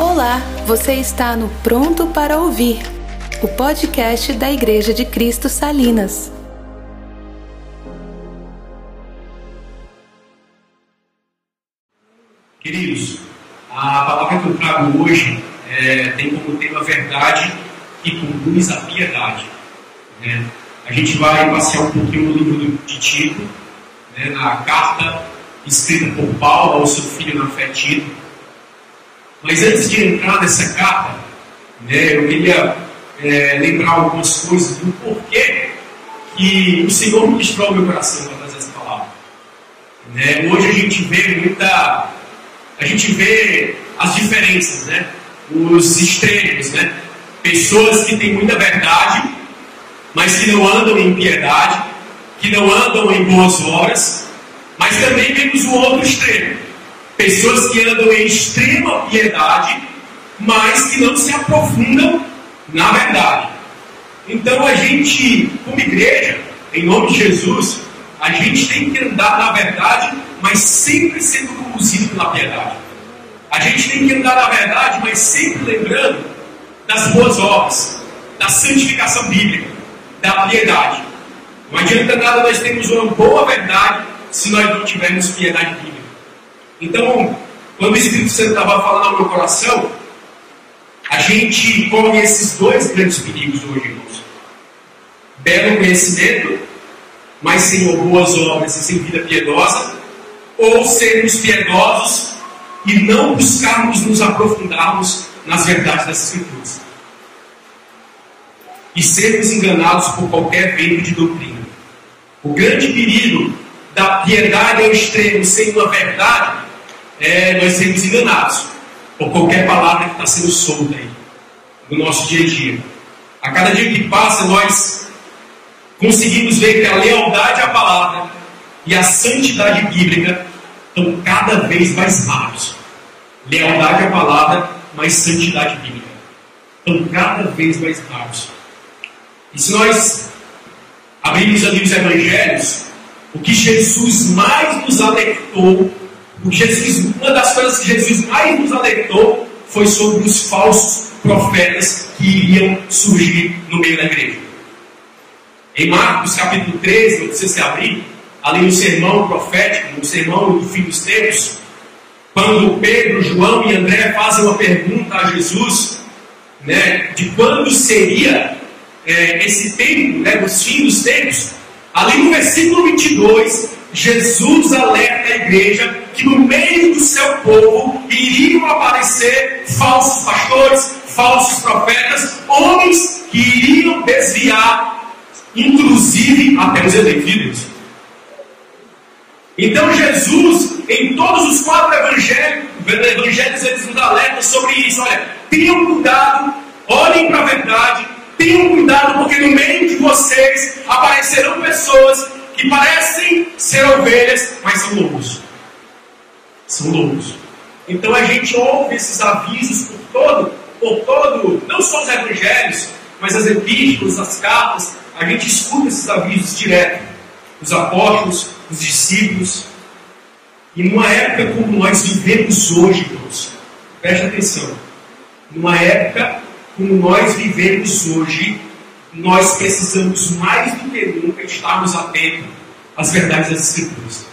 Olá, você está no Pronto para Ouvir, o podcast da Igreja de Cristo Salinas. Queridos, a palavra que eu trago hoje é, tem como tema verdade que conduz à piedade. Né? A gente vai passear um pouquinho no livro de Tito, né, na carta escrita por Paulo ao seu filho na fé Tito. Mas antes de entrar nessa carta, né, eu queria é, lembrar algumas coisas do porquê que o Senhor ministrou meu coração para trazer essa palavra. Né? Hoje a gente vê muita. A gente vê as diferenças, né? os extremos, né? pessoas que têm muita verdade, mas que não andam em piedade, que não andam em boas obras, mas também vemos o outro extremo. Pessoas que andam em extrema piedade, mas que não se aprofundam na verdade. Então a gente, como igreja, em nome de Jesus, a gente tem que andar na verdade, mas sempre sendo conduzido pela piedade. A gente tem que andar na verdade, mas sempre lembrando das boas obras, da santificação bíblica, da piedade. Não adianta nada nós termos uma boa verdade se nós não tivermos piedade bíblica. Então, quando o Espírito Santo estava falando ao meu coração, a gente corre esses dois grandes perigos hoje, irmãos. Belo conhecimento, mas sem boas obras e sem vida piedosa, ou sermos piedosos e não buscarmos nos aprofundarmos nas verdades das Escrituras. E sermos enganados por qualquer vento de doutrina. O grande perigo da piedade ao extremo sem uma verdade é nós sermos enganados por qualquer palavra que está sendo solta aí no nosso dia a dia. A cada dia que passa, nós conseguimos ver que a lealdade à palavra e a santidade bíblica estão cada vez mais raros. Lealdade à palavra, mas santidade bíblica estão cada vez mais raros. E se nós abrirmos ali os evangelhos, o que Jesus mais nos alertou, o Jesus, uma das coisas que Jesus mais nos alertou foi sobre os falsos profetas que iriam surgir no meio da igreja. Em Marcos capítulo 13, não precisa se abrir, ali no sermão profético, no sermão do fim dos tempos, quando Pedro, João e André fazem uma pergunta a Jesus, né, de quando seria é, esse tempo, né, dos fins dos tempos, ali no versículo 22, Jesus alerta a igreja que no meio do seu povo iriam aparecer falsos pastores, falsos profetas, homens que iriam desviar, inclusive até os eleitos. Então Jesus, em todos os quatro evangelhos, evangelhos eles nos alertam sobre isso. Olha, tenham cuidado, olhem para a verdade, tenham cuidado, porque no meio de vocês aparecerão pessoas que parecem ser ovelhas, mas são lobos. São lobos. Então a gente ouve esses avisos por todo, por todo, não só os evangelhos, mas as epístolas, as cartas, a gente escuta esses avisos direto. Os apóstolos, os discípulos. E numa época como nós vivemos hoje, irmãos, preste atenção. Numa época como nós vivemos hoje, nós precisamos mais do que nunca estarmos atentos às verdades das Escrituras.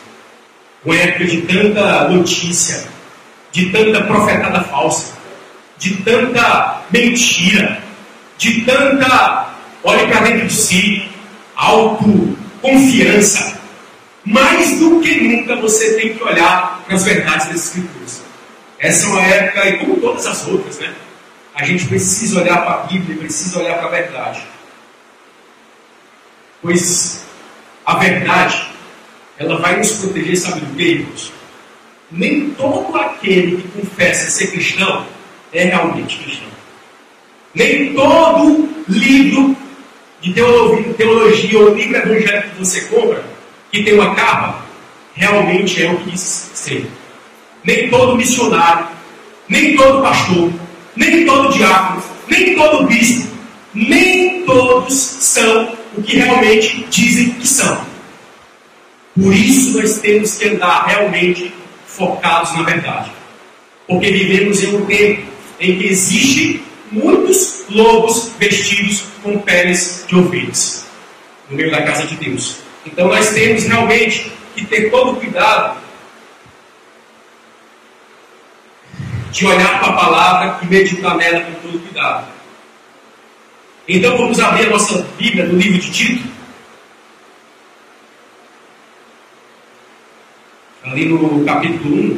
Uma época de tanta notícia, de tanta profetada falsa, de tanta mentira, de tanta, olhe para dentro de si, autoconfiança. Mais do que nunca você tem que olhar para as verdades das Escrituras. Essa é uma época, e como todas as outras, né? A gente precisa olhar para a Bíblia, precisa olhar para a verdade. Pois a verdade, ela vai nos proteger, sabe do que, irmãos? Nem todo aquele que confessa ser cristão é realmente cristão. Nem todo livro de teologia ou livro evangélico que você compra, que tem uma capa, realmente é o que ser. Nem todo missionário, nem todo pastor, nem todo diácono, nem todo bispo, nem todos são o que realmente dizem que são. Por isso nós temos que andar realmente focados na verdade. Porque vivemos em um tempo em que existem muitos lobos vestidos com peles de ovelhas no meio da casa de Deus. Então nós temos realmente que ter todo cuidado de olhar para a palavra e meditar nela com todo cuidado. Então vamos abrir a nossa Bíblia no livro de Tito. Ali no capítulo 1.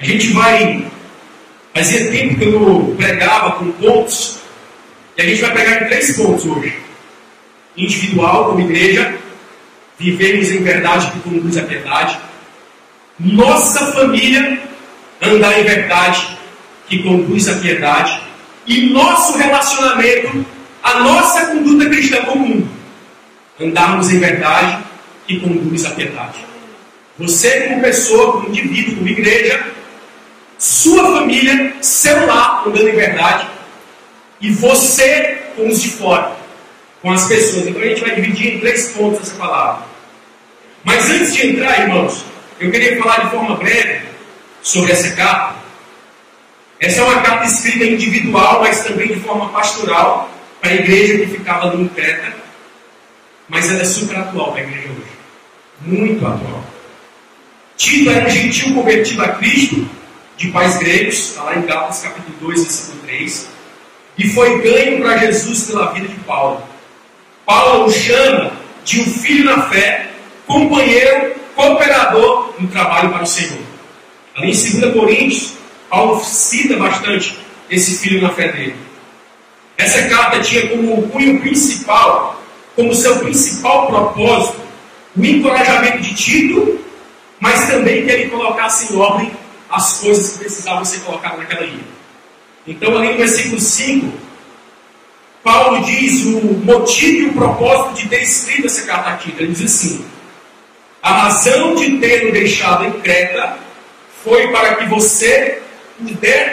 A gente vai. Fazia tempo que eu pregava com pontos. E a gente vai pregar em três pontos hoje: individual, como igreja, vivemos em verdade que conduz a piedade nossa família andar em verdade, que conduz à piedade, e nosso relacionamento, a nossa conduta cristã comum, andarmos em verdade, que conduz à piedade. Você, como pessoa, como indivíduo, como igreja, sua família, seu lar, andando em verdade, e você com os de fora, com as pessoas. Então a gente vai dividir em três pontos essa palavra. Mas antes de entrar, irmãos, eu queria falar de forma breve sobre essa carta. Essa é uma carta escrita individual, mas também de forma pastoral, para a igreja que ficava em Creta. Mas ela é super atual para a igreja hoje. Muito atual. Tito era um gentil convertido a Cristo, de pais gregos, está lá em Gálatas capítulo 2, versículo 3. E foi ganho para Jesus pela vida de Paulo. Paulo o chama de um filho na fé, companheiro cooperador no trabalho para o Senhor. Ali em 2 Coríntios, Cita bastante esse filho na fé dele. Essa carta tinha como cunho principal, como seu principal propósito, o encorajamento de Tito, mas também que ele colocasse em ordem as coisas que precisavam ser colocadas naquela ilha. Então, ali no versículo 5, Paulo diz o motivo e o propósito de ter escrito essa carta aqui. Ele diz assim: a razão de tê-lo deixado em Creta foi para que você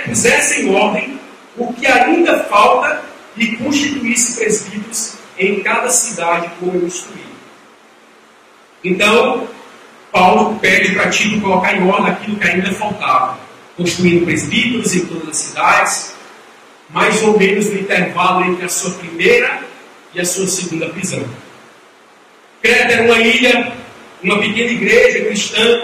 pusesse em ordem o que ainda falta e constituísse presbíteros em cada cidade como eu instruí. Então, Paulo pede para Tito colocar em ordem aquilo que ainda faltava, construindo presbíteros em todas as cidades, mais ou menos no intervalo entre a sua primeira e a sua segunda prisão. Creta era uma ilha uma pequena igreja cristã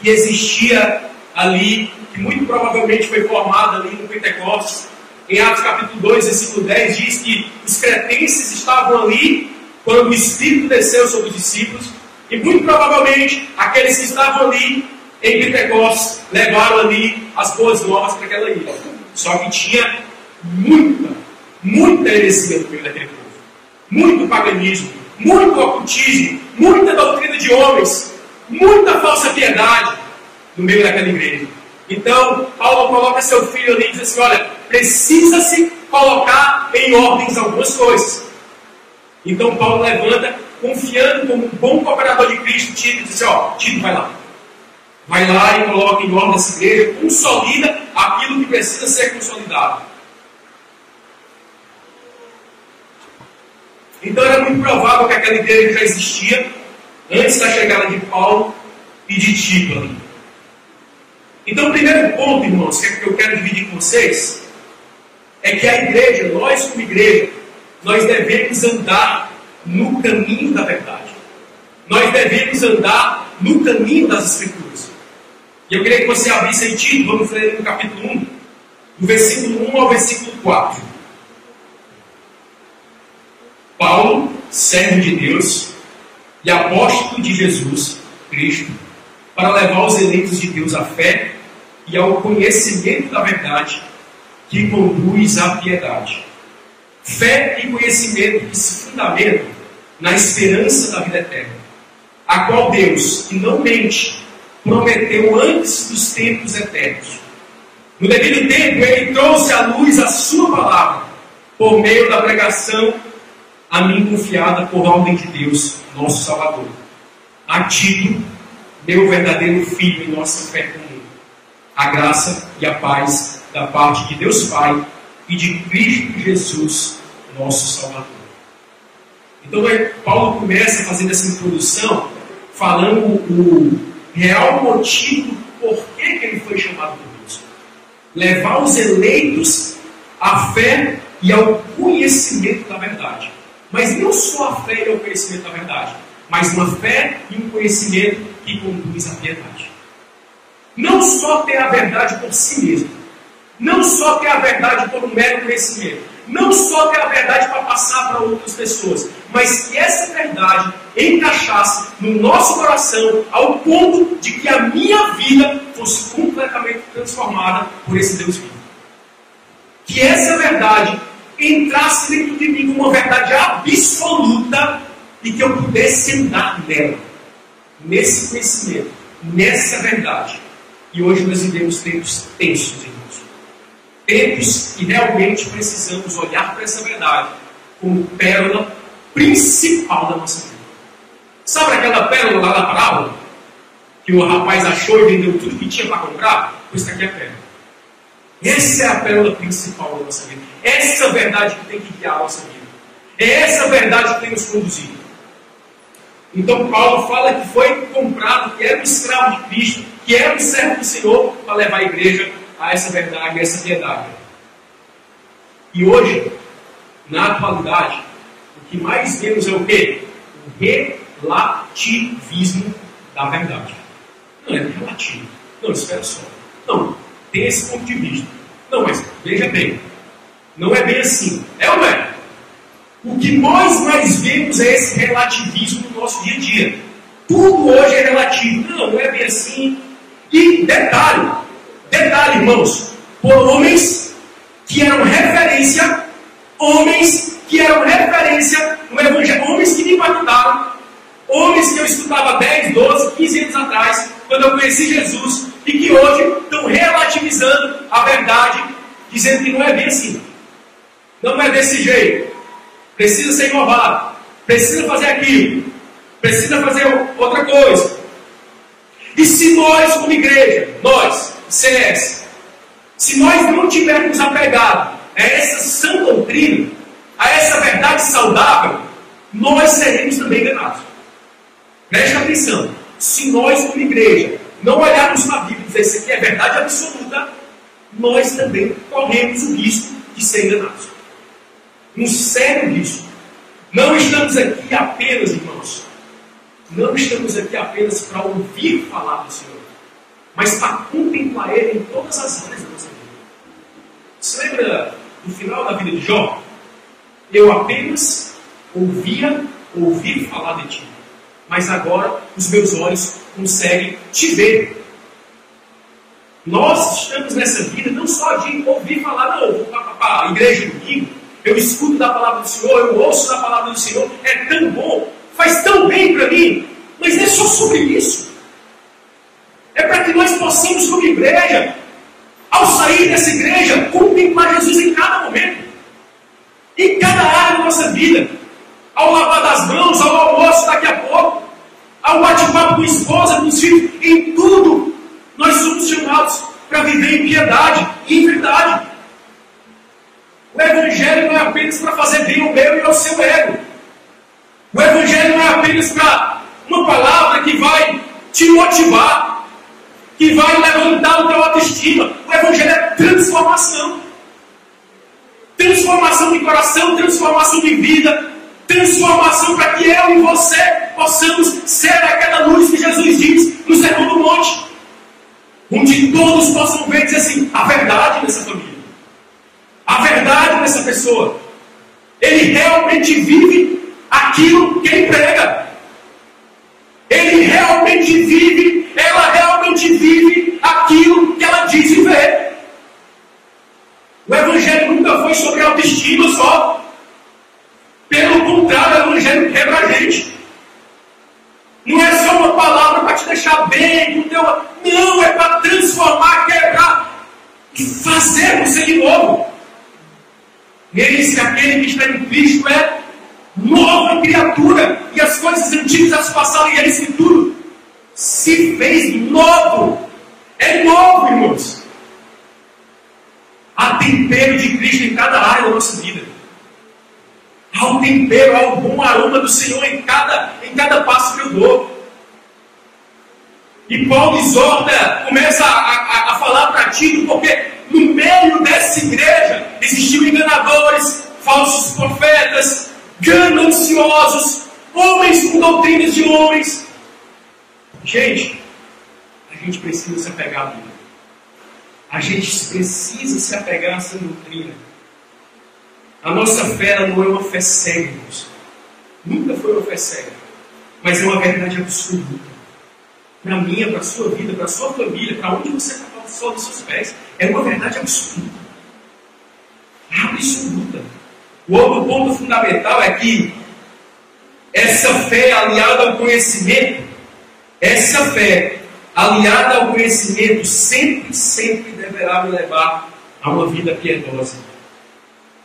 que existia ali, que muito provavelmente foi formada ali no Pentecostes. Em Atos capítulo 2, versículo 10, diz que os cretenses estavam ali quando o Espírito desceu sobre os discípulos, e muito provavelmente aqueles que estavam ali em Pentecostes levaram ali as boas novas para aquela ilha. Só que tinha muita, muita heresia no meio daquele povo, muito paganismo, muito ocultismo, muita doutrina de homens, muita falsa piedade no meio daquela igreja. Então, Paulo coloca seu filho ali e diz assim: olha, precisa-se colocar em ordens algumas coisas. Então, Paulo levanta, confiando como um bom cooperador de Cristo, Tito, e diz assim: ó, Tito, vai lá. Vai lá e coloca em ordem essa igreja, consolida aquilo que precisa ser consolidado. Então era muito provável que aquela igreja já existia antes da chegada de Paulo e de Tito ali. Então, o primeiro ponto, irmãos, que eu quero dividir com vocês, é que a igreja, nós como igreja, nós devemos andar no caminho da verdade. Nós devemos andar no caminho das Escrituras. E eu queria que você abrisse em Tito, vamos ler no capítulo 1, do versículo 1 ao versículo 4. Paulo, servo de Deus e apóstolo de Jesus Cristo, para levar os eleitos de Deus à fé e ao conhecimento da verdade que conduz à piedade. Fé e conhecimento que se fundamentam na esperança da vida eterna, a qual Deus, que não mente, prometeu antes dos tempos eternos. No devido tempo, ele trouxe à luz a sua palavra, por meio da pregação a mim confiada por ordem de Deus, nosso Salvador. A Tito, meu verdadeiro filho em nossa fé. A graça e a paz da parte de Deus Pai e de Cristo Jesus, nosso Salvador. Então, Paulo começa fazendo essa introdução, falando o real motivo por que ele foi chamado levar os eleitos à fé e ao conhecimento da verdade. Mas não só a fé e ao conhecimento da verdade, mas uma fé e um conhecimento que conduz à piedade. Não só ter a verdade por si mesmo, não só ter a verdade por um mero conhecimento, não só ter a verdade para passar para outras pessoas, mas que essa verdade encaixasse no nosso coração ao ponto de que a minha vida fosse completamente transformada por esse Deus vivo. Que essa verdade entrasse dentro de mim como uma verdade absoluta e que eu pudesse andar nela, nesse conhecimento, nessa verdade. E hoje nós vivemos tempos tensos, irmãos. Tempos que realmente precisamos olhar para essa verdade como pérola principal da nossa vida. Sabe aquela pérola lá da parábola? Que o rapaz achou e vendeu tudo que tinha para comprar? Pois está aqui a pérola. Essa é a pérola principal da nossa vida. Essa é a verdade que tem que guiar a nossa vida. É essa a verdade que tem nos conduzido. Então Paulo fala que foi comprado, que era um escravo de Cristo, que era um servo do Senhor para levar a igreja a essa verdade, a essa piedade. E hoje, na atualidade, o que mais vemos é o quê? O relativismo da verdade. Não é relativo. Não, espera só. Não, tem esse ponto de vista. Não, mas veja bem, não é bem assim. É ou não é? O que nós mais vemos é esse relativismo no nosso dia a dia. Tudo hoje é relativo. Não, não é bem assim. E detalhe, detalhe, irmãos, por homens que eram referência, homens que eram referência no Evangelho, homens que me impactaram, homens que eu estudava 10, 12, 15 anos atrás, quando eu conheci Jesus, e que hoje estão relativizando a verdade, dizendo que não é bem assim. Não é desse jeito. Precisa ser inovado. Precisa fazer aquilo. Precisa fazer outra coisa. E se nós, como igreja, nós, CS, se nós não tivermos apegado a essa sã doutrina, a essa verdade saudável, nós seremos também enganados. Preste atenção. Se nós, como igreja, não olharmos para a Bíblia e dizer isso aqui é verdade absoluta, nós também corremos o risco de ser enganados. Um sério risco. Não estamos aqui apenas, irmãos, não estamos aqui apenas para ouvir falar do Senhor, mas para contemplar Ele em todas as áreas da nossa vida. Você lembra do final da vida de Jó? Eu apenas ouvia ouvir falar de ti, mas agora os meus olhos conseguem te ver. Nós estamos nessa vida não só de ouvir falar, não, vou para a igreja domingo, eu escuto da palavra do Senhor, eu ouço da palavra do Senhor, é tão bom, faz tão bem para mim, mas não é só sobre isso. É para que nós possamos, como igreja, ao sair dessa igreja, contemplar Jesus em cada momento, em cada área da nossa vida, ao lavar das mãos, ao almoço daqui a pouco, ao bate-papo com a esposa, com os filhos, em tudo, nós somos chamados para viver em piedade em verdade. O Evangelho não é apenas para fazer bem ao meu e ao seu ego. O Evangelho não é apenas para uma palavra que vai te motivar, que vai levantar o teu autoestima. O Evangelho é transformação. Transformação de coração, transformação de vida, transformação para que eu e você possamos ser aquela luz que Jesus diz no Sermão do Monte. Onde todos possam ver e dizer assim: a verdade nessa família, a verdade nessa pessoa. Ele realmente vive aquilo que ele prega. Ele realmente vive, ela realmente vive aquilo que ela diz viver. O Evangelho nunca foi sobre autoestima só. Pelo contrário, o Evangelho quebra a gente. Não é só uma palavra para te deixar bem, teu... não, é para transformar, quebrar e fazer você de novo. Eis que aquele que está em Cristo é nova criatura, e as coisas antigas já passaram, e eis que tudo se fez novo. É novo, irmãos. Há tempero de Cristo em cada área da nossa vida. Há um tempero, há um bom aroma do Senhor em cada, em cada passo que eu dou. E Paulo exorta, começa a, a, a falar para Tito, porque dessa igreja existiam enganadores, falsos profetas, gananciosos, homens com doutrinas de homens. Gente, a gente precisa se apegar à Bíblia. A gente precisa se apegar a essa doutrina. A nossa fé não é uma fé cega, irmãos. Nunca foi uma fé cega. Mas é uma verdade absoluta. Para a minha, para a sua vida, para a sua família, para onde você está o sol dos seus pés. É uma verdade absoluta. Absoluta. O outro ponto fundamental é que essa fé aliada ao conhecimento, essa fé aliada ao conhecimento sempre, sempre deverá me levar a uma vida piedosa.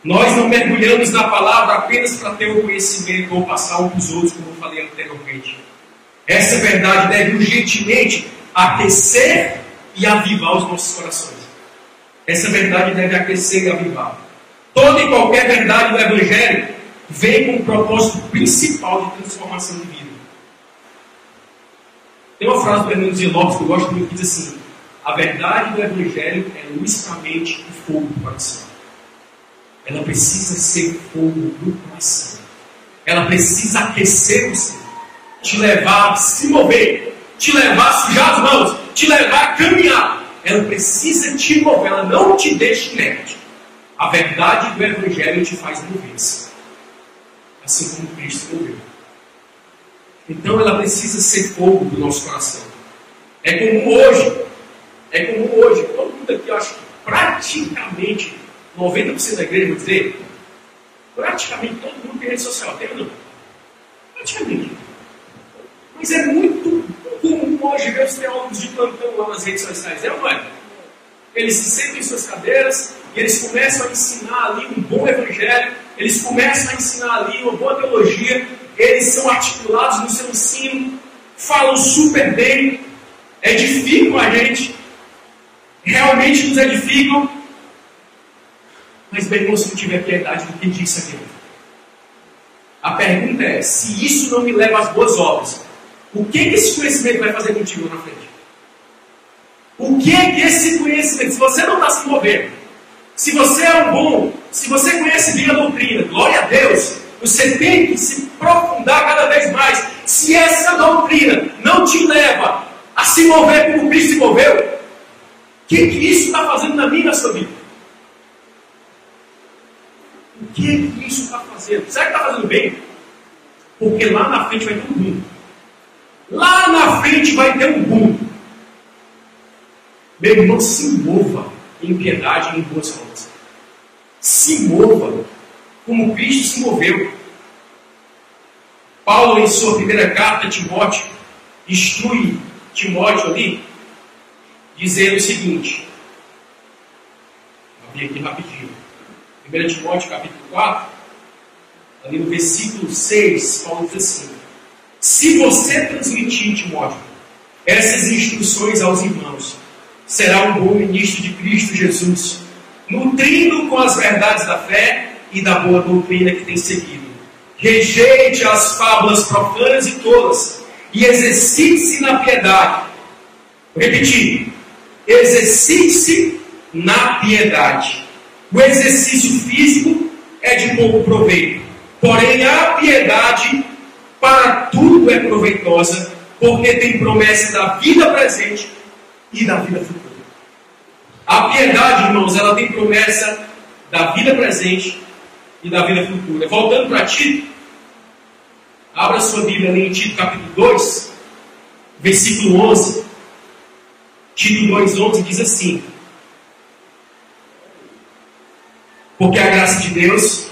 Nós não mergulhamos na palavra apenas para ter o conhecimento ou passar um para os outros, como eu falei anteriormente. Essa verdade deve urgentemente aquecer e avivar os nossos corações. Essa verdade deve aquecer e avivar. Toda e qualquer verdade do Evangelho vem com o propósito principal de transformação de vida. Tem uma frase do Fernando de Lopes que eu gosto muito que diz assim: A verdade do Evangelho é luz para a mente e fogo para o coração. Ela precisa ser fogo no coração. Ela precisa aquecer você, te levar a se mover, te levar a sujar as mãos, te levar a caminhar. Ela precisa te mover, ela não te deixa inerte. A verdade do Evangelho te faz mover-se. Assim como Cristo moveu. Então ela precisa ser fogo do nosso coração. É como hoje, é como hoje, todo mundo aqui, eu acho que praticamente 90% da igreja, vou dizer, praticamente todo mundo tem rede social, tem ou não? Praticamente. Mas é muito comum hoje ver os teólogos de plantão lá nas redes sociais, é ou não é? Eles se sentam em suas cadeiras e eles começam a ensinar ali um bom evangelho, eles começam a ensinar ali uma boa teologia, eles são articulados no seu ensino, falam super bem, edificam a gente, realmente nos edificam. Mas bem, irmão, se não tiver piedade do que disse aqui. A pergunta é: se isso não me leva às boas obras, o que, esse conhecimento vai fazer contigo na frente? O que que esse conhecimento, se você não está se movendo, se você é um bom, se você conhece bem a doutrina, glória a Deus, você tem que se aprofundar cada vez mais. Se essa doutrina não te leva a se mover como Cristo se moveu, o que, que isso está fazendo na minha na sua vida? O que, que isso está fazendo? Será que está fazendo bem? Porque lá na frente vai ter um mundo. Lá na frente vai ter um boom. Meu irmão, se mova em piedade e em boas obras. Se mova como Cristo se moveu. Paulo, em sua primeira carta a Timóteo, instrui Timóteo ali, dizendo o seguinte. Vou abrir aqui rapidinho. 1 Timóteo capítulo 4, ali no versículo 6, Paulo diz assim: se você transmitir, Timóteo, essas instruções aos irmãos, será um bom ministro de Cristo Jesus, nutrindo com as verdades da fé e da boa doutrina que tem seguido. Rejeite as fábulas profanas e tolas e exercite-se na piedade. Vou repetir: exercite-se na piedade. O exercício físico é de pouco proveito, porém a piedade para tudo é proveitosa, porque tem promessa da vida presente e da vida futura. A piedade, irmãos, ela tem promessa da vida presente e da vida futura. Voltando para Tito, abra sua Bíblia ali em Tito capítulo 2, versículo 11. Tito 2,11 diz assim: Porque a graça de Deus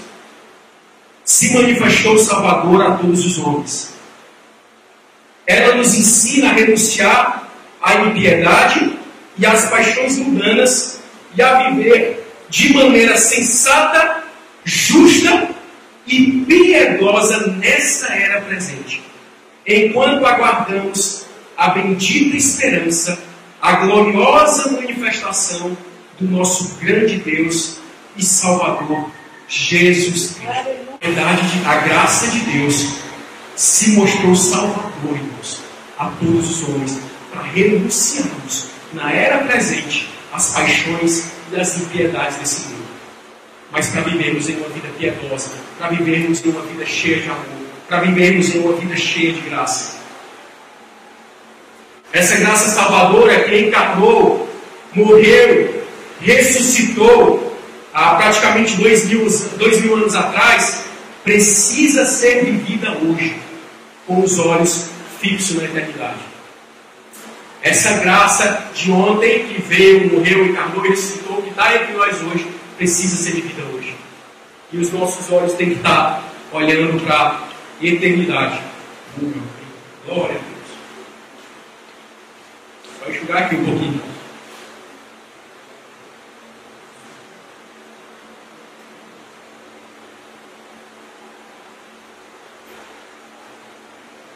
se manifestou Salvador a todos os homens. Ela nos ensina a renunciar à impiedade e às paixões mundanas e a viver de maneira sensata, justa e piedosa nessa era presente, enquanto aguardamos a bendita esperança, a gloriosa manifestação do nosso grande Deus e Salvador Jesus Cristo. A graça de Deus se mostrou salvador, irmãos, a todos os homens, para renunciarmos na era presente às paixões e as impiedades desse mundo, mas para vivermos em uma vida piedosa, para vivermos em uma vida cheia de amor, para vivermos em uma vida cheia de graça. Essa graça salvadora que encarnou, morreu, ressuscitou há praticamente dois mil, dois mil anos atrás, precisa ser vivida hoje, com os olhos fixos na eternidade. Essa graça de ontem que veio, morreu, encarnou e ressuscitou, que está entre nós hoje, precisa ser vivida hoje. E os nossos olhos têm que estar olhando para a eternidade. Glória a Deus. Só enxugar aqui um pouquinho.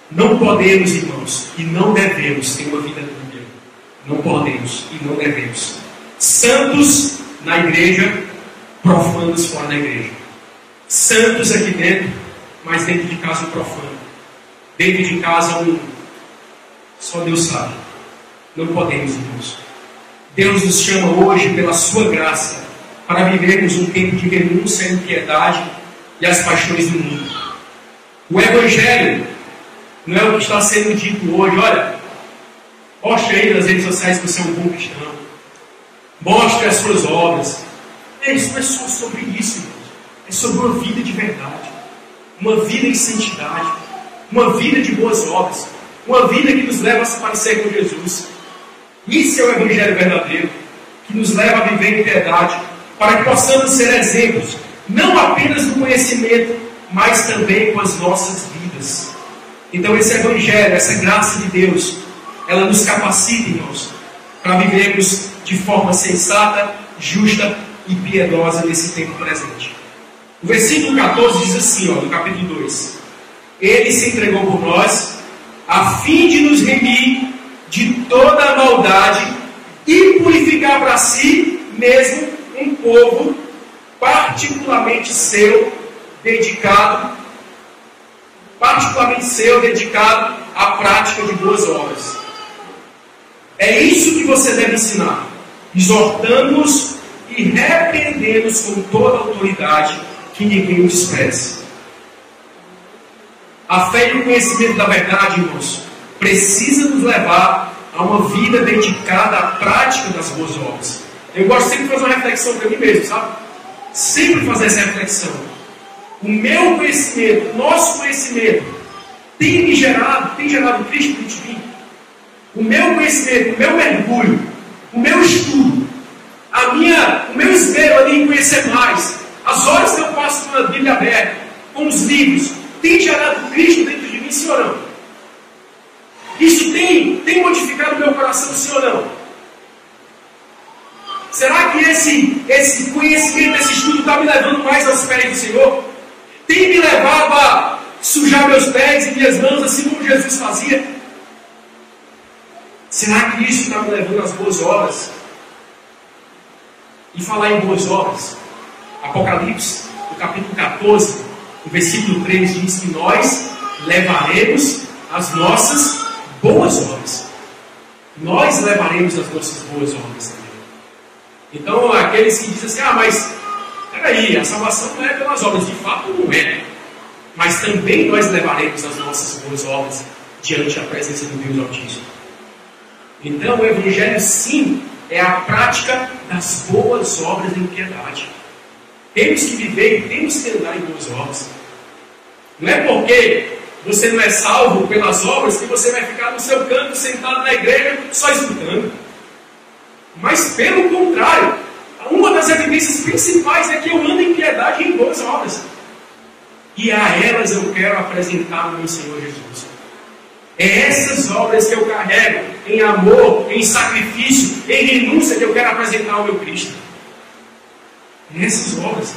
Não podemos, irmãos, e não devemos ter uma vida. Não podemos e não devemos. Santos na igreja, profanos fora da igreja. Santos aqui dentro, mas dentro de casa um profano. Dentro de casa um. Só Deus sabe. Não podemos, irmãos. Deus nos chama hoje, pela Sua graça, para vivermos um tempo de renúncia à impiedade e às paixões do mundo. O Evangelho não é o que está sendo dito hoje. Olha, mostre aí nas redes sociais que você é um bom cristão. Mostre as suas obras. É, isso não é só sobre isso, irmãos. É sobre uma vida de verdade. Uma vida em santidade. Uma vida de boas obras. Uma vida que nos leva a se parecer com Jesus. Isso é o Evangelho verdadeiro. Que nos leva a viver em piedade. Para que possamos ser exemplos. Não apenas no conhecimento, mas também com as nossas vidas. Então, esse Evangelho, essa graça de Deus, ela nos capacita, irmãos, para vivermos de forma sensata, justa e piedosa nesse tempo presente. O versículo 14 diz assim, ó, no capítulo 2: Ele se entregou por nós, a fim de nos remir de toda a maldade e purificar para si mesmo um povo particularmente seu, dedicado particularmente seu, dedicado à prática de boas obras. É isso que você deve ensinar, exortando-nos e repreendendo-nos com toda autoridade que ninguém o despreze. A fé e o conhecimento da verdade, irmãos, precisa nos levar a uma vida dedicada à prática das boas obras. Eu gosto sempre de fazer uma reflexão para mim mesmo, sabe? Sempre fazer essa reflexão o meu conhecimento, o nosso conhecimento, tem me gerado, tem gerado Cristo dentro de mim. O meu conhecimento, o meu mergulho, o meu estudo, a minha, o meu esmero ali em conhecer mais, as horas que eu passo com a Bíblia aberta, com os livros, tem gerado Cristo dentro de mim, sim ou não? Isso tem, tem modificado o meu coração, sim ou não? Será que esse, esse conhecimento, esse estudo está me levando mais aos pés do Senhor? tem me levado a sujar meus pés e minhas mãos, assim como Jesus fazia? Será que isso está me levando às boas obras? E falar em boas obras, Apocalipse, no capítulo 14, o versículo 3 diz que nós levaremos as nossas boas obras. Nós levaremos as nossas boas obras. Então, aqueles que dizem assim, ah, mas Peraí, a salvação não é pelas obras, de fato não é. Mas também nós levaremos as nossas boas obras diante da presença do Deus Altíssimo. Então o Evangelho sim é a prática das boas obras em piedade. Temos que viver e temos que andar em boas obras. Não é porque você não é salvo pelas obras que você vai ficar no seu canto sentado na igreja só escutando. Mas pelo contrário, uma das evidências principais é que eu ando em piedade e em boas obras. E a elas eu quero apresentar o meu Senhor Jesus. É essas obras que eu carrego em amor, em sacrifício, em renúncia que eu quero apresentar ao meu Cristo. É essas obras.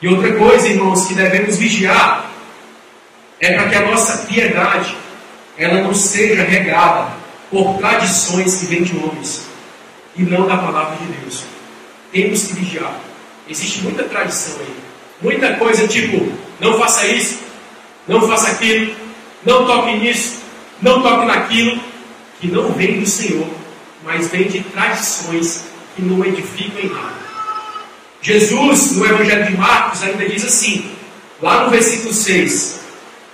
E outra coisa, irmãos, que devemos vigiar é para que a nossa piedade ela não seja regada por tradições que vêm de homens e não da palavra de Deus. Temos que vigiar. Existe muita tradição aí. Muita coisa tipo, não faça isso, não faça aquilo, não toque nisso, não toque naquilo, que não vem do Senhor mas vem de tradições que não edificam em nada. Jesus, no Evangelho de Marcos, ainda diz assim, lá no versículo 6,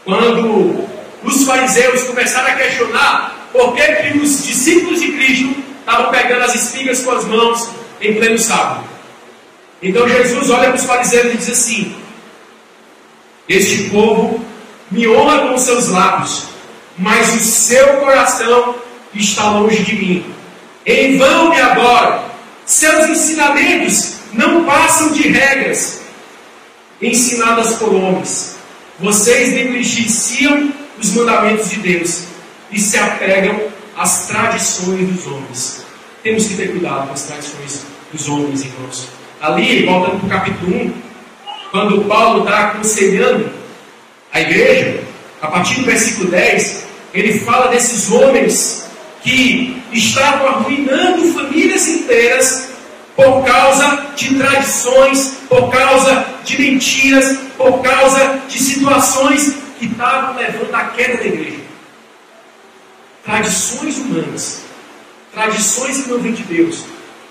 quando os fariseus começaram a questionar por que, que os discípulos de Cristo estavam pegando as espigas com as mãos em pleno sábado. Então Jesus olha para os fariseus e diz assim: Este povo me honra com seus lábios, mas o seu coração está longe de mim. Em vão me adora. Seus ensinamentos não passam de regras ensinadas por homens. Vocês negligenciam os mandamentos de Deus e se apegam às tradições dos homens. Temos que ter cuidado com as tradições dos homens, irmãos. Ali, voltando para o capítulo 1, quando Paulo está aconselhando a igreja, a partir do versículo 10, ele fala desses homens que estavam arruinando famílias inteiras por causa de tradições, por causa de mentiras, por causa de situações que estavam levando à queda da igreja. Tradições humanas, tradições que não vêm de Deus,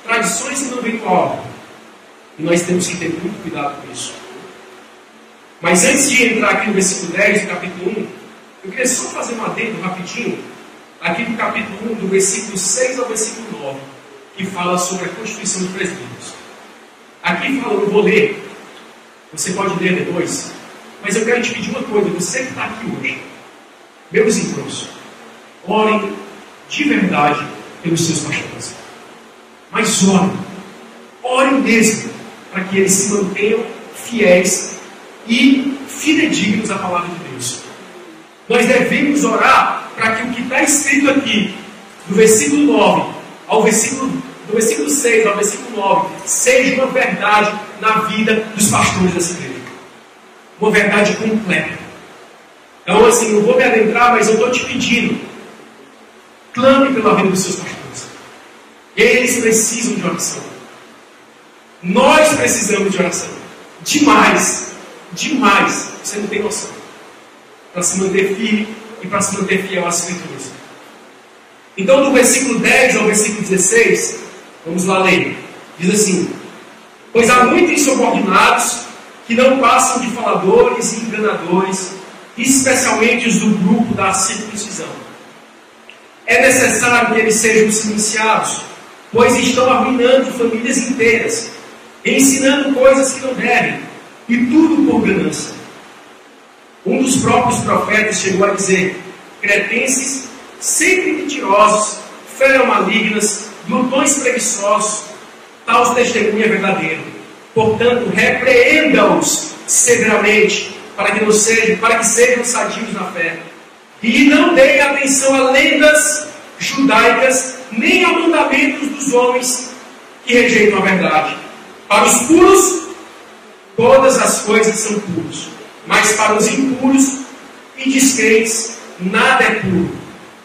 tradições que não vêm do alto. E nós temos que ter muito cuidado com isso. Mas antes de entrar aqui no versículo 10 do capítulo 1, eu queria só fazer um adendo rapidinho, aqui no capítulo 1, do versículo 6 ao versículo 9, que fala sobre a constituição dos presbíteros. Aqui fala, eu vou ler, você pode ler depois, mas eu quero te pedir uma coisa, você que está aqui hoje, meus irmãos, orem de verdade pelos seus pastores. Mas orem, orem mesmo, para que eles se mantenham fiéis e fidedignos à palavra de Deus. Nós devemos orar para que o que está escrito aqui, do versículo 9 ao versículo, do versículo 6 ao versículo 9, seja uma verdade na vida dos pastores dessa igreja. Uma verdade completa. Então, assim, não vou me adentrar, mas eu estou te pedindo. Clame pela vida dos seus pastores. Eles precisam de oração. Nós precisamos de oração. Demais. Demais. Você não tem noção para se manter firme e para se manter fiel às Escrituras. Então, do versículo 10 ao versículo 16, vamos lá ler. Diz assim: Pois há muitos insubordinados que não passam de faladores e enganadores, especialmente os do grupo da circuncisão. É necessário que eles sejam silenciados, pois estão arruinando famílias inteiras, ensinando coisas que não devem, e tudo por ganância. Um dos próprios profetas chegou a dizer: cretenses sempre mentirosos, malignas, glutões preguiçosos, tal testemunha é verdadeiro. Portanto, repreenda-os severamente, para que não sejam, para que sejam sadios na fé. E não deem atenção a lendas judaicas, nem a mandamentos dos homens que rejeitam a verdade. Para os puros, todas as coisas são puras mas para os impuros e descrentes, nada é puro.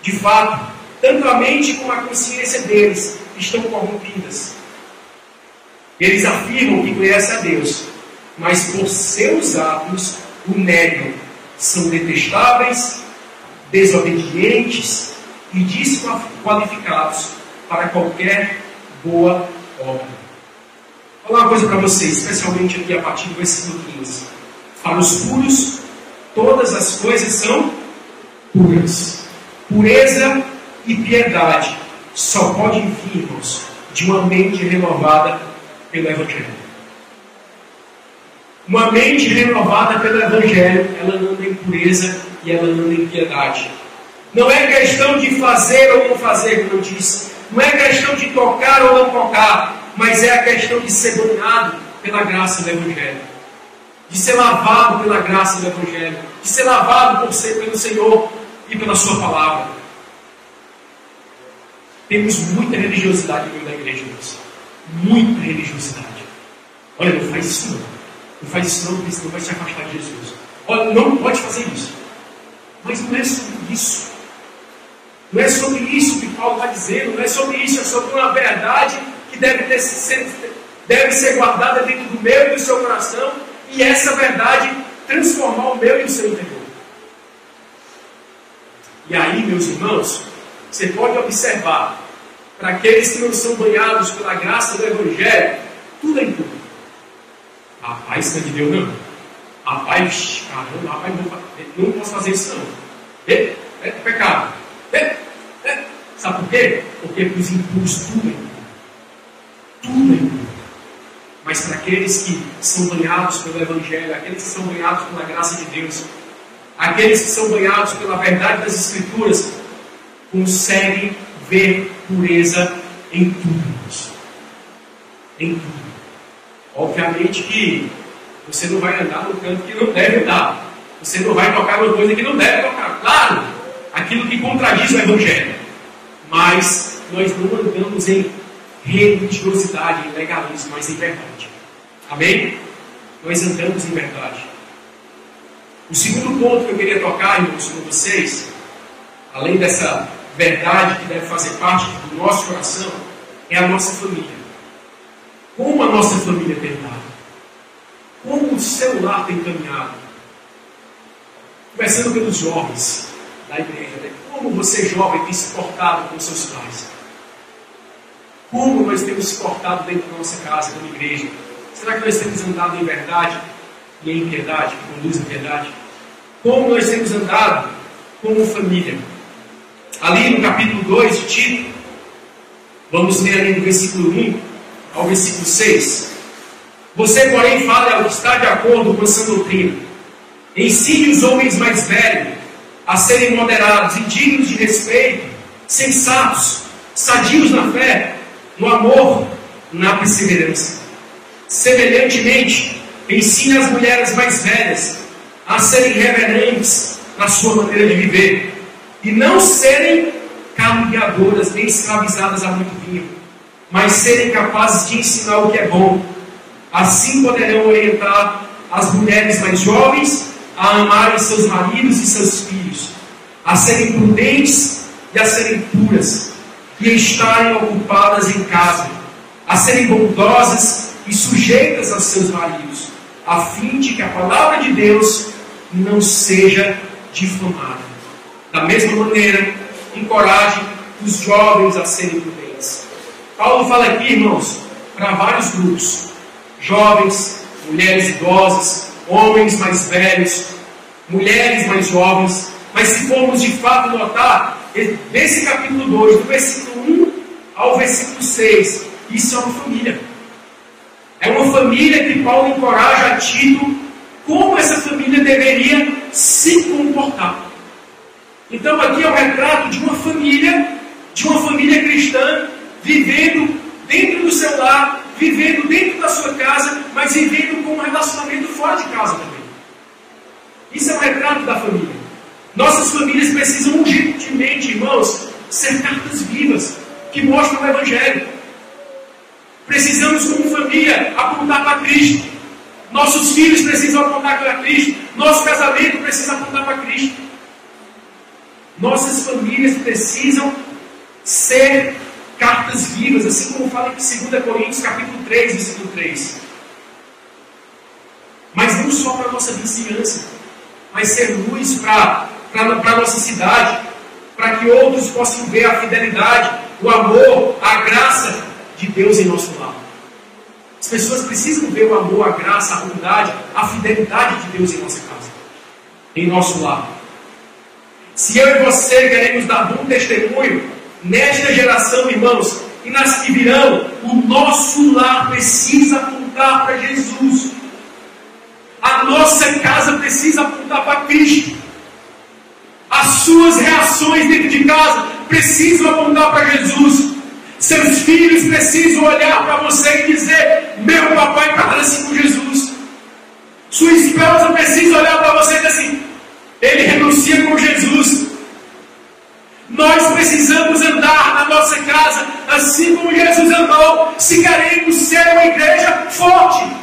De fato, tanto a mente como a consciência deles estão corrompidas. Eles afirmam que conhecem a Deus, mas por seus atos o negam. São detestáveis, desobedientes e desqualificados para qualquer boa obra. Vou falar uma coisa para vocês, especialmente aqui a partir do versículo 15. Para os puros, todas as coisas são puras. Pureza e piedade só podem vir, irmãos, de uma mente renovada pelo Evangelho. Uma mente renovada pelo Evangelho, ela anda em pureza e ela anda em piedade. Não é questão de fazer ou não fazer, como eu disse. Não é questão de tocar ou não tocar, mas é a questão de ser dominado pela graça do Evangelho de ser lavado pela graça do Evangelho, de ser lavado pelo Senhor e pela Sua palavra. Temos muita religiosidade no meio da igreja, irmãos. Muita religiosidade. Olha, não faz isso não. Não faz isso não, porque senão vai se afastar de Jesus. Olha, não pode fazer isso. Mas não é sobre isso. Não é sobre isso que Paulo está dizendo, não é sobre isso, é sobre uma verdade que deve, ter, deve ser guardada dentro do meu e do seu coração e essa verdade transformar o meu e o seu interior. E aí, meus irmãos, você pode observar, para aqueles que não são banhados pela graça do Evangelho, tudo é impuro. Rapaz, isso não é de Deus, não. Rapaz, caramba, rapaz, não, não posso fazer isso, não. É, é pecado. É, é. Sabe por quê? Porque para os impuros tudo é impuro. Tudo é impuro. Mas para aqueles que são banhados pelo Evangelho, aqueles que são banhados pela graça de Deus, aqueles que são banhados pela verdade das Escrituras, conseguem ver pureza em tudo. Em tudo. Obviamente que você não vai andar no canto que não deve andar. Você não vai tocar uma coisa que não deve tocar. Claro, aquilo que contradiz o Evangelho. Mas nós não andamos em religiosidade, em legalismo, mas em verdade. Amém? Nós andamos em verdade. O segundo ponto que eu queria tocar, irmãos, com vocês, além dessa verdade que deve fazer parte do nosso coração, é a nossa família. Como a nossa família tem dado? Como o celular tem caminhado? Começando pelos jovens da igreja, né? como você jovem tem se portado com seus pais? Como nós temos se portado dentro da nossa casa, como igreja? Será que nós temos andado em verdade e em piedade, que conduz a piedade? Como nós temos andado como família? Ali no capítulo 2 de Tito, vamos ler ali no versículo 1 ao versículo 6. Você, porém, fala ao que está de acordo com essa doutrina. Ensine os homens mais velhos a serem moderados e dignos de respeito, sensatos, sadios na fé, no amor, na perseverança. Semelhantemente, ensine as mulheres mais velhas a serem reverentes na sua maneira de viver e não serem caluniadoras nem escravizadas a muito vinho, mas serem capazes de ensinar o que é bom. Assim poderão orientar as mulheres mais jovens a amarem seus maridos e seus filhos, a serem prudentes e a serem puras, e a estarem ocupadas em casa, a serem bondosas e sujeitas aos seus maridos, a fim de que a palavra de Deus não seja difamada. Da mesma maneira, encoraje os jovens a serem prudentes. Paulo fala aqui, irmãos, para vários grupos: jovens, mulheres idosas, homens mais velhos, mulheres mais jovens. Mas se formos de fato notar, nesse capítulo 2, do versículo 1 ao versículo 6, isso é uma família. É uma família que Paulo encoraja a Tito como essa família deveria se comportar. Então aqui é o retrato de uma família, de uma família cristã, vivendo dentro do seu lar, vivendo dentro da sua casa, mas vivendo com um relacionamento fora de casa também. Isso é o retrato da família. Nossas famílias precisam urgentemente, irmãos, ser cartas vivas que mostram o Evangelho. Precisamos, como família, apontar para Cristo. Nossos filhos precisam apontar para Cristo. Nosso casamento precisa apontar para Cristo. Nossas famílias precisam ser cartas vivas, assim como fala em 2 Coríntios capítulo 3, versículo 3. Mas não só para a nossa vizinhança, mas ser luz para a nossa cidade, para que outros possam ver a fidelidade, o amor, a graça de Deus em nosso lar. As pessoas precisam ver o amor, a graça, a bondade, a fidelidade de Deus em nossa casa, em nosso lar. Se eu e você queremos dar bom testemunho nesta geração, irmãos, e nas que virão, o nosso lar precisa apontar para Jesus. A nossa casa precisa apontar para Cristo. As suas reações dentro de casa precisam apontar para Jesus. Seus filhos precisam olhar para você e dizer: Meu papai parece com Jesus. Sua esposa precisa olhar para você e dizer assim: Ele renuncia com Jesus. Nós precisamos andar na nossa casa assim como Jesus andou, se queremos ser uma igreja forte.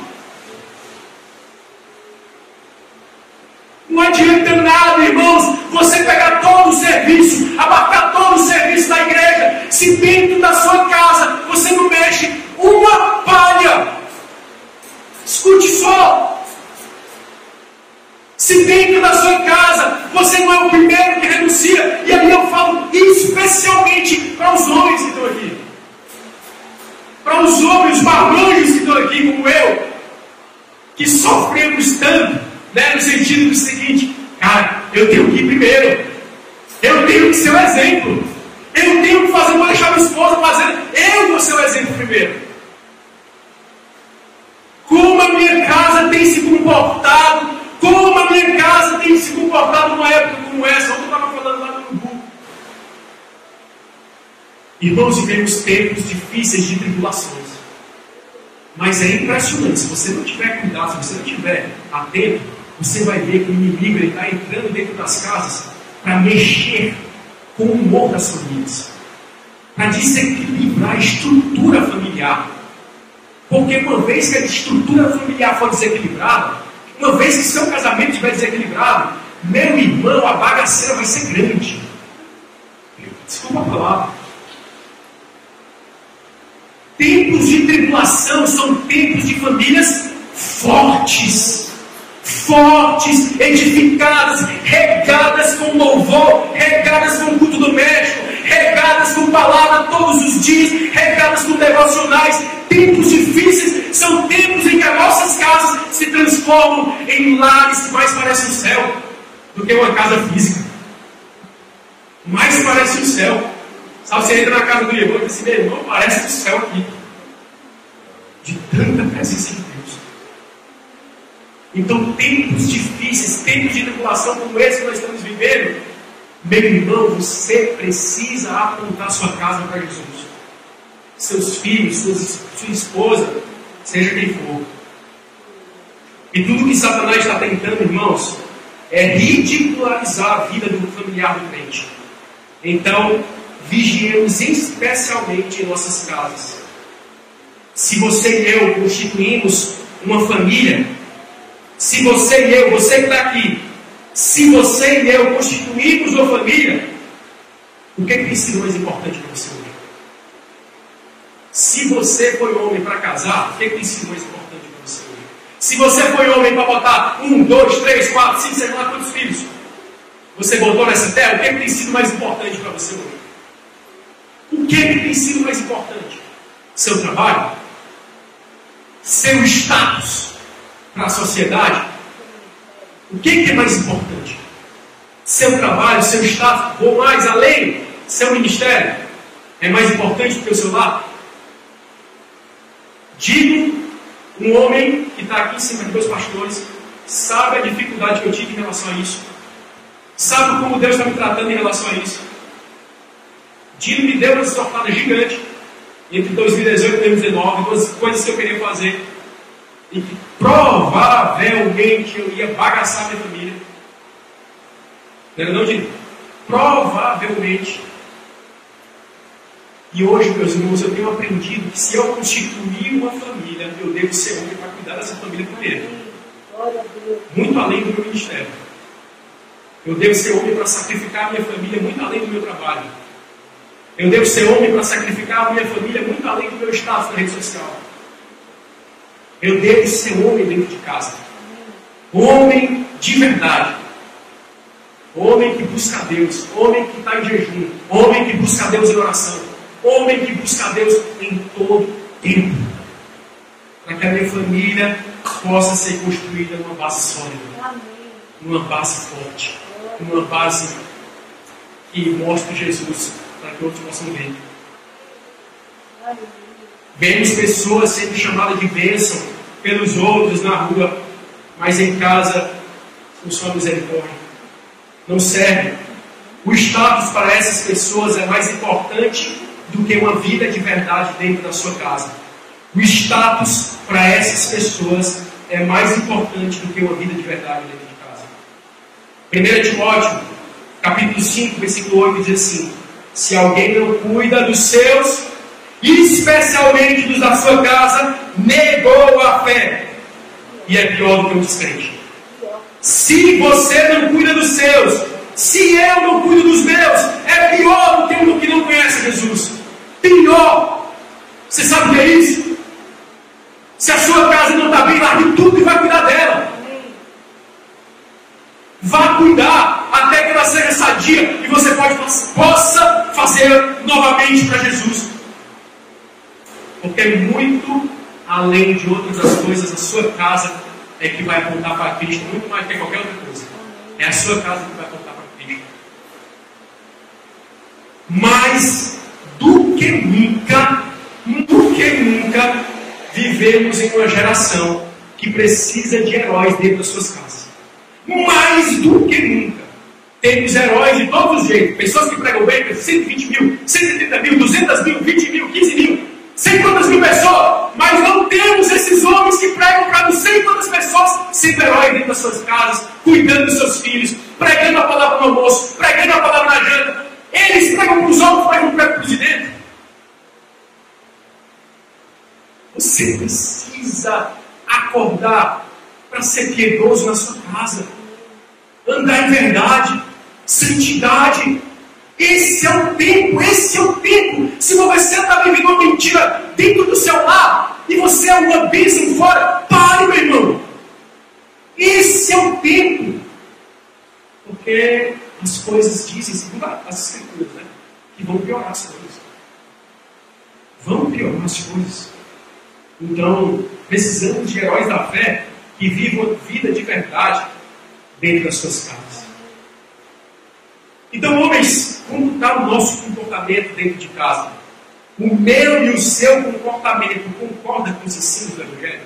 Não adianta nada, irmãos, você pegar todo o serviço, abarcar todo o serviço da igreja, se dentro da sua casa você não mexe uma palha. Escute só. Se dentro da sua casa você não é o primeiro que renuncia, e ali eu falo especialmente para os homens que estão aqui. os marmanjos que estão aqui, como eu, que sofremos tanto, né, no sentido do seguinte, cara, eu tenho que ir primeiro, eu tenho que ser o exemplo, eu tenho que fazer, vou deixar minha esposa fazendo, eu vou ser o exemplo primeiro. Como a minha casa tem se comportado, como a minha casa tem se comportado numa época como essa, ontem eu estava falando lá no Urubu. Irmãos, vivemos tempos difíceis de tribulações. Mas é impressionante, se você não tiver cuidado, se você não tiver atento, você vai ver que o inimigo está entrando dentro das casas para mexer com o humor das famílias, para desequilibrar a estrutura familiar. Porque uma vez que a estrutura familiar for desequilibrada, uma vez que seu casamento estiver desequilibrado, meu irmão, a bagaceira vai ser grande. Desculpa a palavra. Tempos de tribulação são tempos de famílias fortes. Fortes, edificadas, regadas com louvor, regadas com culto doméstico, regadas com palavra todos os dias, regadas com devocionais. Tempos difíceis são tempos em que as nossas casas se transformam em lares que mais parecem o céu do que uma casa física. Mais parece o céu. Sabe, você entra na casa do irmão e diz assim, meu irmão, parece o céu aqui. De tanta presença de. Então, tempos difíceis, tempos de tribulação como esse que nós estamos vivendo, meu irmão, você precisa apontar sua casa para Jesus. Seus filhos, suas, sua esposa, seja quem for. E tudo que Satanás está tentando, irmãos, é ridicularizar a vida do familiar do crente. Então, vigiemos especialmente em nossas casas. Se você e eu constituímos uma família, se você e eu, você que está aqui, se você e eu constituímos uma família, o que, é que tem sido mais importante para você hoje? Se você foi homem para casar, o que, é que tem sido mais importante para você hoje? Se você foi homem para botar um, dois, três, quatro, cinco, sei lá quantos filhos, você botou nessa terra, o que, é que tem sido mais importante para você hoje? O que, é que tem sido mais importante? Seu trabalho? Seu status para a sociedade? O que, é mais importante? Seu trabalho, seu status, ou mais além, seu ministério, é mais importante do que o seu lar? Digo, um homem que está aqui em cima de dois pastores, sabe a dificuldade que eu tive em relação a isso, sabe como Deus está me tratando em relação a isso. Dino me deu uma sortada gigante entre 2018 e 2019, duas coisas que eu queria fazer e que provavelmente eu ia bagaçar minha família. Não, não digo, provavelmente. E hoje, meus irmãos, eu tenho aprendido que se eu constituir uma família, eu devo ser homem para cuidar dessa família primeiro. Muito além do meu ministério. Eu devo ser homem para sacrificar a minha família muito além do meu trabalho. Eu devo ser homem para sacrificar a minha família muito além do meu status na rede social. Eu devo ser homem dentro de casa. Homem de verdade. Homem que busca Deus. Homem que está em jejum. Homem que busca Deus em oração. Homem que busca Deus em todo tempo. Para que a minha família possa ser construída numa base sólida. Numa base forte. Numa base que mostre Jesus para que outros possam ver. Vemos pessoas sendo chamadas de bênção pelos outros na rua, mas em casa, com sua misericórdia. Não serve. O status para essas pessoas é mais importante do que uma vida de verdade dentro da sua casa. O status para essas pessoas é mais importante do que uma vida de verdade dentro de casa. 1 Timóteo, capítulo 5, versículo 8, diz assim: Se alguém não cuida dos seus, especialmente dos da sua casa, negou a fé. E é pior do que um descrente. Se você não cuida dos seus, se eu não cuido dos meus, é pior do que um que não conhece Jesus. Pior. Você sabe o que é isso? Se a sua casa não está bem, largue tudo e vai cuidar dela. Vá cuidar até que ela seja sadia e você pode, possa fazer novamente para Jesus. Porque é muito além de outras coisas, a sua casa é que vai apontar para Cristo, muito mais que qualquer outra coisa. É a sua casa que vai apontar para Cristo. Mais do que nunca, do que nunca, vivemos em uma geração que precisa de heróis dentro das suas casas. Mais do que nunca. Temos heróis de todos os jeitos. Pessoas que pregam bem, 120 mil, 130 mil, 200 mil, 20 mil, 15 mil, sei quantas mil pessoas, mas não temos esses homens que pregam para não sei quantas pessoas, sendo herói dentro das suas casas, cuidando dos seus filhos, pregando a palavra no almoço, pregando a palavra na janta. Eles pregam para os não pregam para os de dentro. Você precisa acordar para ser piedoso na sua casa, andar em verdade, santidade. Esse é o tempo, esse é o tempo. Se você está vivendo uma mentira dentro do seu lar e você é uma bênção fora, pare, meu irmão. Esse é o tempo. Porque as coisas dizem, segundo as escrituras, né, que vão piorar as coisas. Vão piorar as coisas. Então, precisamos de heróis da fé que vivam vida de verdade dentro das suas casas. Então, homens, como está o nosso comportamento dentro de casa? O meu e o seu comportamento concorda com os ensinos do Evangelho?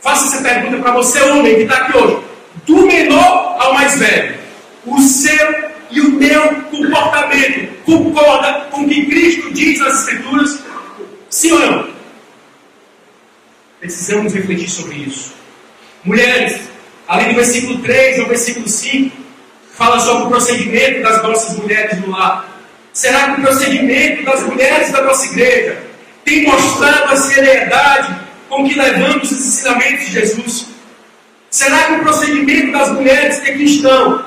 Faça essa pergunta para você, homem, que está aqui hoje. Do menor ao mais velho. O seu e o meu comportamento concorda com o que Cristo diz nas Escrituras? Sim ou não? Precisamos refletir sobre isso. Mulheres, além do versículo 3 ao versículo 5, fala sobre o procedimento das nossas mulheres no lar. Será que o procedimento das mulheres da nossa igreja tem mostrado a seriedade com que levamos os ensinamentos de Jesus? Será que o procedimento das mulheres que aqui estão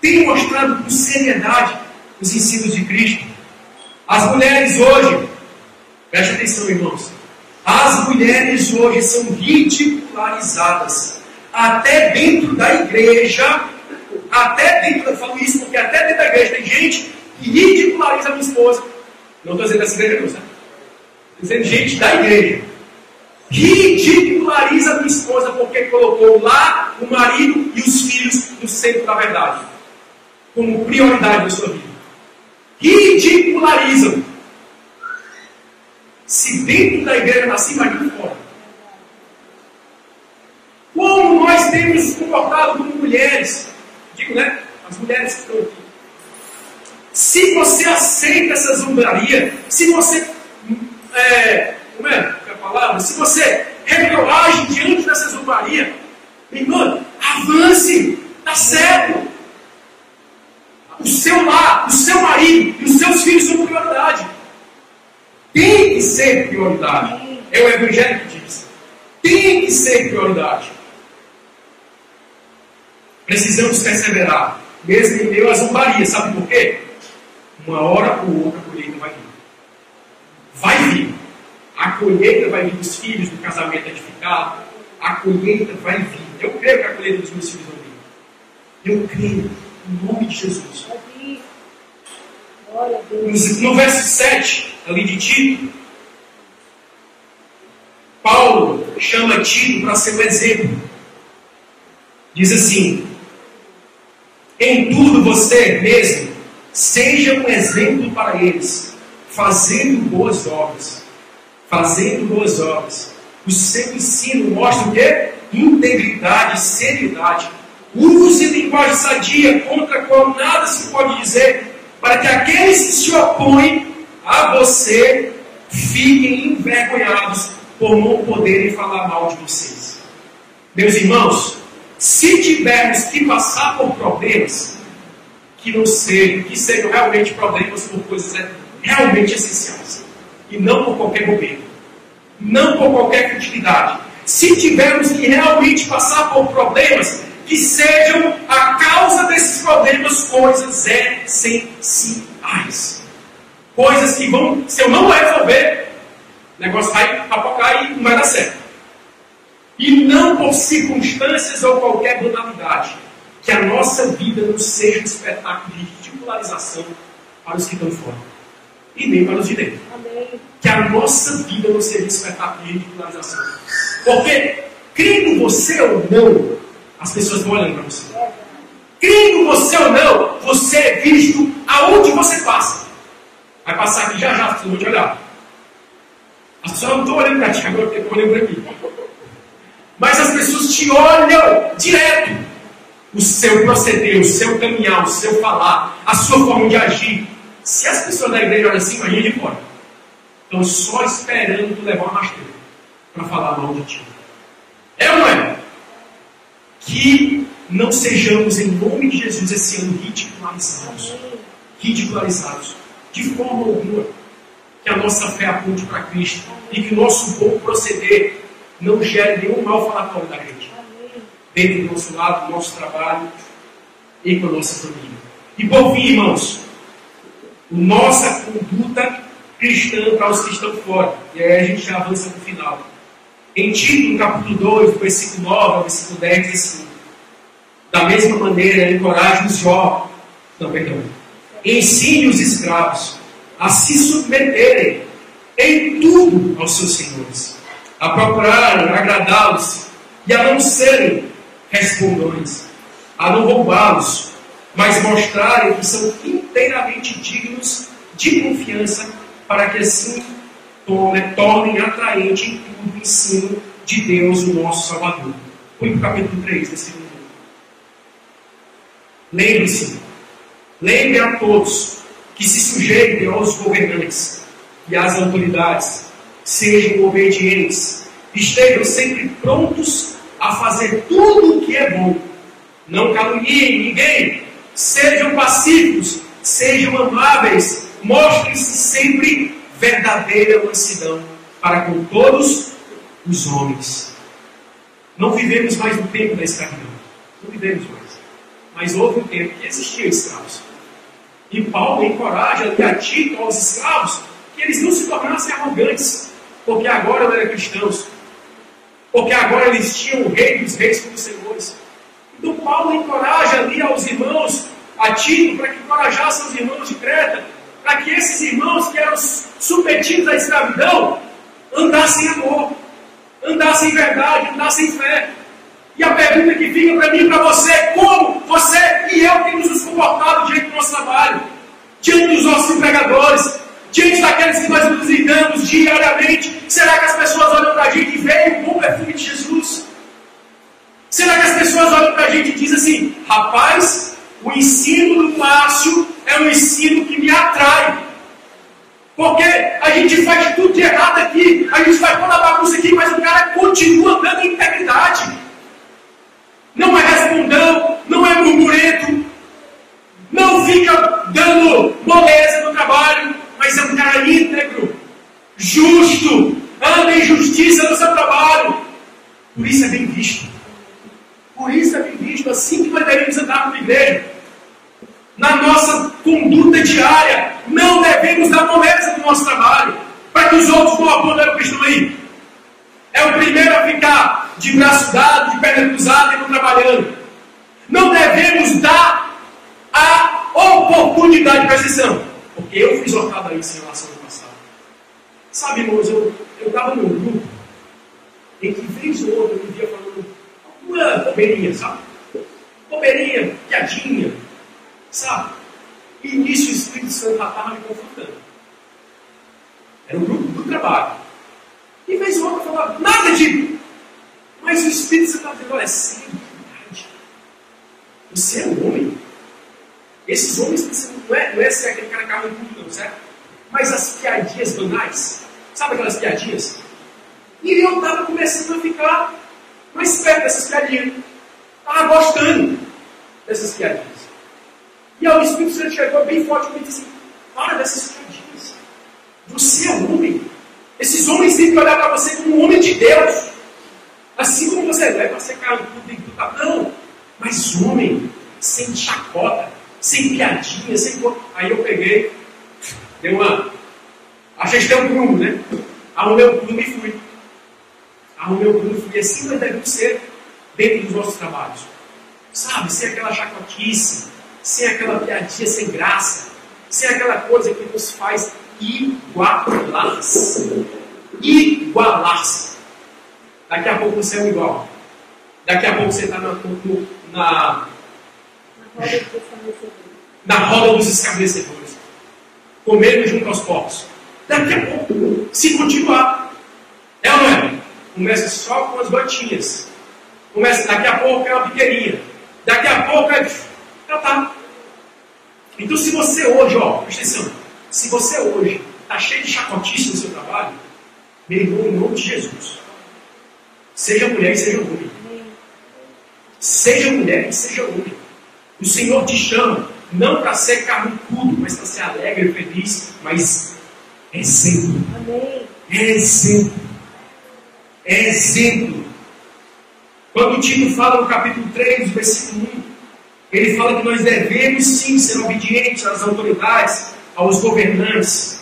tem mostrado com seriedade os ensinos de Cristo? As mulheres hoje, preste atenção, irmãos, as mulheres hoje são ridicularizadas. Até dentro da igreja, até dentro, eu falo isso porque até dentro da igreja tem gente que ridiculariza a minha esposa. Não estou dizendo dessa igreja, não, certo? Estou dizendo gente da igreja. Ridiculariza a minha esposa porque colocou lá o marido e os filhos no centro da verdade, como prioridade da sua vida. Ridicularizam. Se dentro da igreja está assim, imagina fora. Como nós temos nos comportado como mulheres, digo, né? As mulheres estão aqui. Se você aceita essa zombaria, se você. É, como é, é a palavra? Se você retroage diante dessa zombaria, irmão, avance, está certo. O seu lar, o seu marido e os seus filhos são prioridade. Tem que ser prioridade. É o Evangelho que diz. Tem que ser prioridade. Precisamos perseverar, mesmo em meio à zombaria. Sabe por quê? Uma hora ou outra a colheita vai vir. Vai vir. A colheita vai vir dos filhos, do casamento edificado. A colheita vai vir. Eu creio que a colheita dos meus filhos vai vir. Eu creio. Em nome de Jesus. No verso 7, ali de Tito, Paulo chama Tito para ser um exemplo. Diz assim: Em tudo você mesmo seja um exemplo para eles, fazendo boas obras. Fazendo boas obras. O seu ensino mostra o quê? Integridade, seriedade. Use linguagem sadia, contra a qual nada se pode dizer para que aqueles que se opõem a você fiquem envergonhados por não poderem falar mal de vocês. Meus irmãos, se tivermos que passar por problemas, que não sejam, que sejam realmente problemas por coisas realmente essenciais, e não por qualquer momento, não por qualquer futilidade. Se tivermos que realmente passar por problemas, que sejam a causa desses problemas coisas essenciais. Coisas que vão, se eu não resolver, o negócio vai papocar e não vai dar certo. E não por circunstâncias ou qualquer banalidade. Que a nossa vida não seja um espetáculo de ridicularização para os que estão fora. E nem para os de dentro. Amém. Que a nossa vida não seja espetáculo de ridicularização. Porque, crendo você ou não, as pessoas estão olhando para você. Crendo você ou não, você é visto aonde você passa. Vai passar aqui já já, vocês vão te olhar. As pessoas não estão olhando para ti agora, porque estão olhando para mim. Mas as pessoas te olham direto. O seu proceder, o seu caminhar, o seu falar, a sua forma de agir. Se as pessoas da igreja olham assim, imagina de fora. Estão só esperando tu levar uma rasteira para falar mal de ti. É ou não é? Que não sejamos, em nome de Jesus, esse ano ridicularizados. Ridicularizados. De forma alguma. Que a nossa fé aponte para Cristo. E que o nosso bom proceder não gere nenhum mal falatório da gente. Dentro do nosso lado, do nosso trabalho e com a nossa família. E por fim, irmãos, nossa conduta cristã para os que estão fora. E aí a gente já avança no final. Em Tito, no capítulo 2, versículo 9 ao versículo 10, diz assim: Da mesma maneira, encoraje os jovens, não, perdão, ensine os escravos a se submeterem em tudo aos seus senhores, a procurar agradá-los e a não serem respondões, a não roubá-los, mas mostrarem que são inteiramente dignos de confiança, para que assim tornem atraente o ensino de Deus, o nosso Salvador. Põe para o capítulo 3, versículo 1. Lembre-se, lembre a todos que se sujeitem aos governantes e às autoridades, sejam obedientes, estejam sempre prontos a fazer tudo o que é bom. Não caluniem ninguém, sejam pacíficos, sejam amáveis, mostrem-se sempre verdadeira mansidão para com todos os homens. Não vivemos mais no tempo da escravidão. Não vivemos mais. Mas houve um tempo que existiam escravos. E Paulo encoraja a Tito, aos escravos, que eles não se tornassem arrogantes, porque agora eram cristãos. Porque agora eles tinham o rei dos reis como senhores. Então Paulo encoraja ali aos irmãos, a Tito, para que encorajassem os irmãos de Creta, para que esses irmãos que eram submetidos à escravidão andassem em amor, andassem em verdade, andassem em fé. E a pergunta que fica para mim e para você é como você e eu temos nos comportado diante do nosso trabalho, diante dos nossos empregadores, diante daqueles que nós nos lidamos diariamente. Será que as pessoas olham para a gente e veem o perfume de Jesus? Será que as pessoas olham para a gente e dizem assim, rapaz, o ensino do Márcio é um ensino que me atrai. Porque a gente faz tudo de errado aqui, a gente faz toda a bagunça aqui, mas o cara continua dando integridade. Não é respondão, não é murmurento, não fica dando moleza no trabalho, mas é um cara íntegro, justo, anda em justiça no seu trabalho. Por isso é bem visto. Por isso é bem visto, assim que nós devemos andar como igreja na nossa conduta diária. Não devemos dar moleza no nosso trabalho, para que os outros não apontem o que estão aí. É o primeiro a ficar de braço dado, de perna cruzada e não trabalhando. Não devemos dar a oportunidade, de atenção, porque eu fiz ocada isso em relação ao passado. Sabe, irmãos, eu estava num grupo em que vez ou outra eu vivia falando uma bobeirinha, sabe? Bobeirinha, piadinha, Sabe? E nisso o Espírito Santo estava me confrontando. Era um grupo do trabalho. E vez ou outra falava, nada de. Mas o Espírito Santo estava dizendo, olha, é verdade. Você é um homem. Esses homens não é, não é ser aquele cara carro tudo, não, certo? Mas as piadinhas banais, sabe aquelas piadinhas? E eu estava começando a ficar mais perto dessas piadinhas. Estava gostando dessas piadinhas. E aí o Espírito Santo chegou bem forte e disse assim: para dessas piadinhas. Você é homem. Esses homens têm que olhar para você como um homem de Deus. Assim como você é para ser cara tudo tem que Não, mas homem, sem chacota, sem piadinha, sem. Aí eu peguei, dei uma. Achei que um prumo, né? Arrumei o prumo e fui. Arrumei o prumo e fui. Assim nós devemos ser dentro dos nossos trabalhos. Sabe, sem aquela chacotice sem aquela piadinha sem graça, sem aquela coisa que nos faz igualar-se. Igualar-se. Daqui a pouco você é um igual. Daqui a pouco você está na, na, na roda dos escarnecedores. Comendo junto aos porcos. Daqui a pouco, se continuar, é ou não é? Começa só com as gotinhas. Começa, daqui a pouco é uma biqueirinha. Daqui a pouco é. Já tá. Então, se você hoje, ó, presta atenção, se você hoje está cheio de chacotice no seu trabalho, meu irmão, em nome de Jesus, seja mulher e seja homem. Seja mulher e seja homem. O Senhor te chama não para ser carrancudo, mas para ser alegre e feliz, mas exemplo. Amém. É exemplo. É exemplo. Quando o Tito fala no capítulo 3, versículo 1, ele fala que nós devemos sim ser obedientes às autoridades, aos governantes.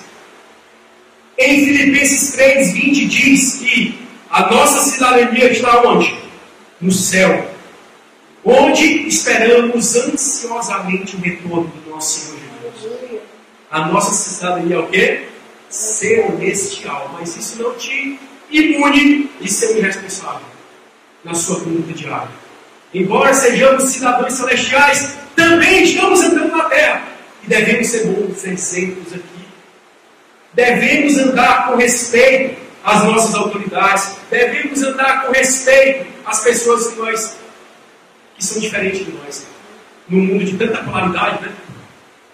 Em Filipenses 3, 20 diz que a nossa cidadania está onde? No céu. Onde esperamos ansiosamente o retorno do nosso Senhor Jesus. A nossa cidadania é o quê? Celestial. Mas isso não te imune de ser irresponsável na sua conduta diária. Embora sejamos cidadãos celestiais, também estamos andando na terra. E devemos ser bons exemplos aqui. Devemos andar com respeito às nossas autoridades. Devemos andar com respeito às pessoas que, nós, que são diferentes de nós. No mundo de tanta polaridade, né?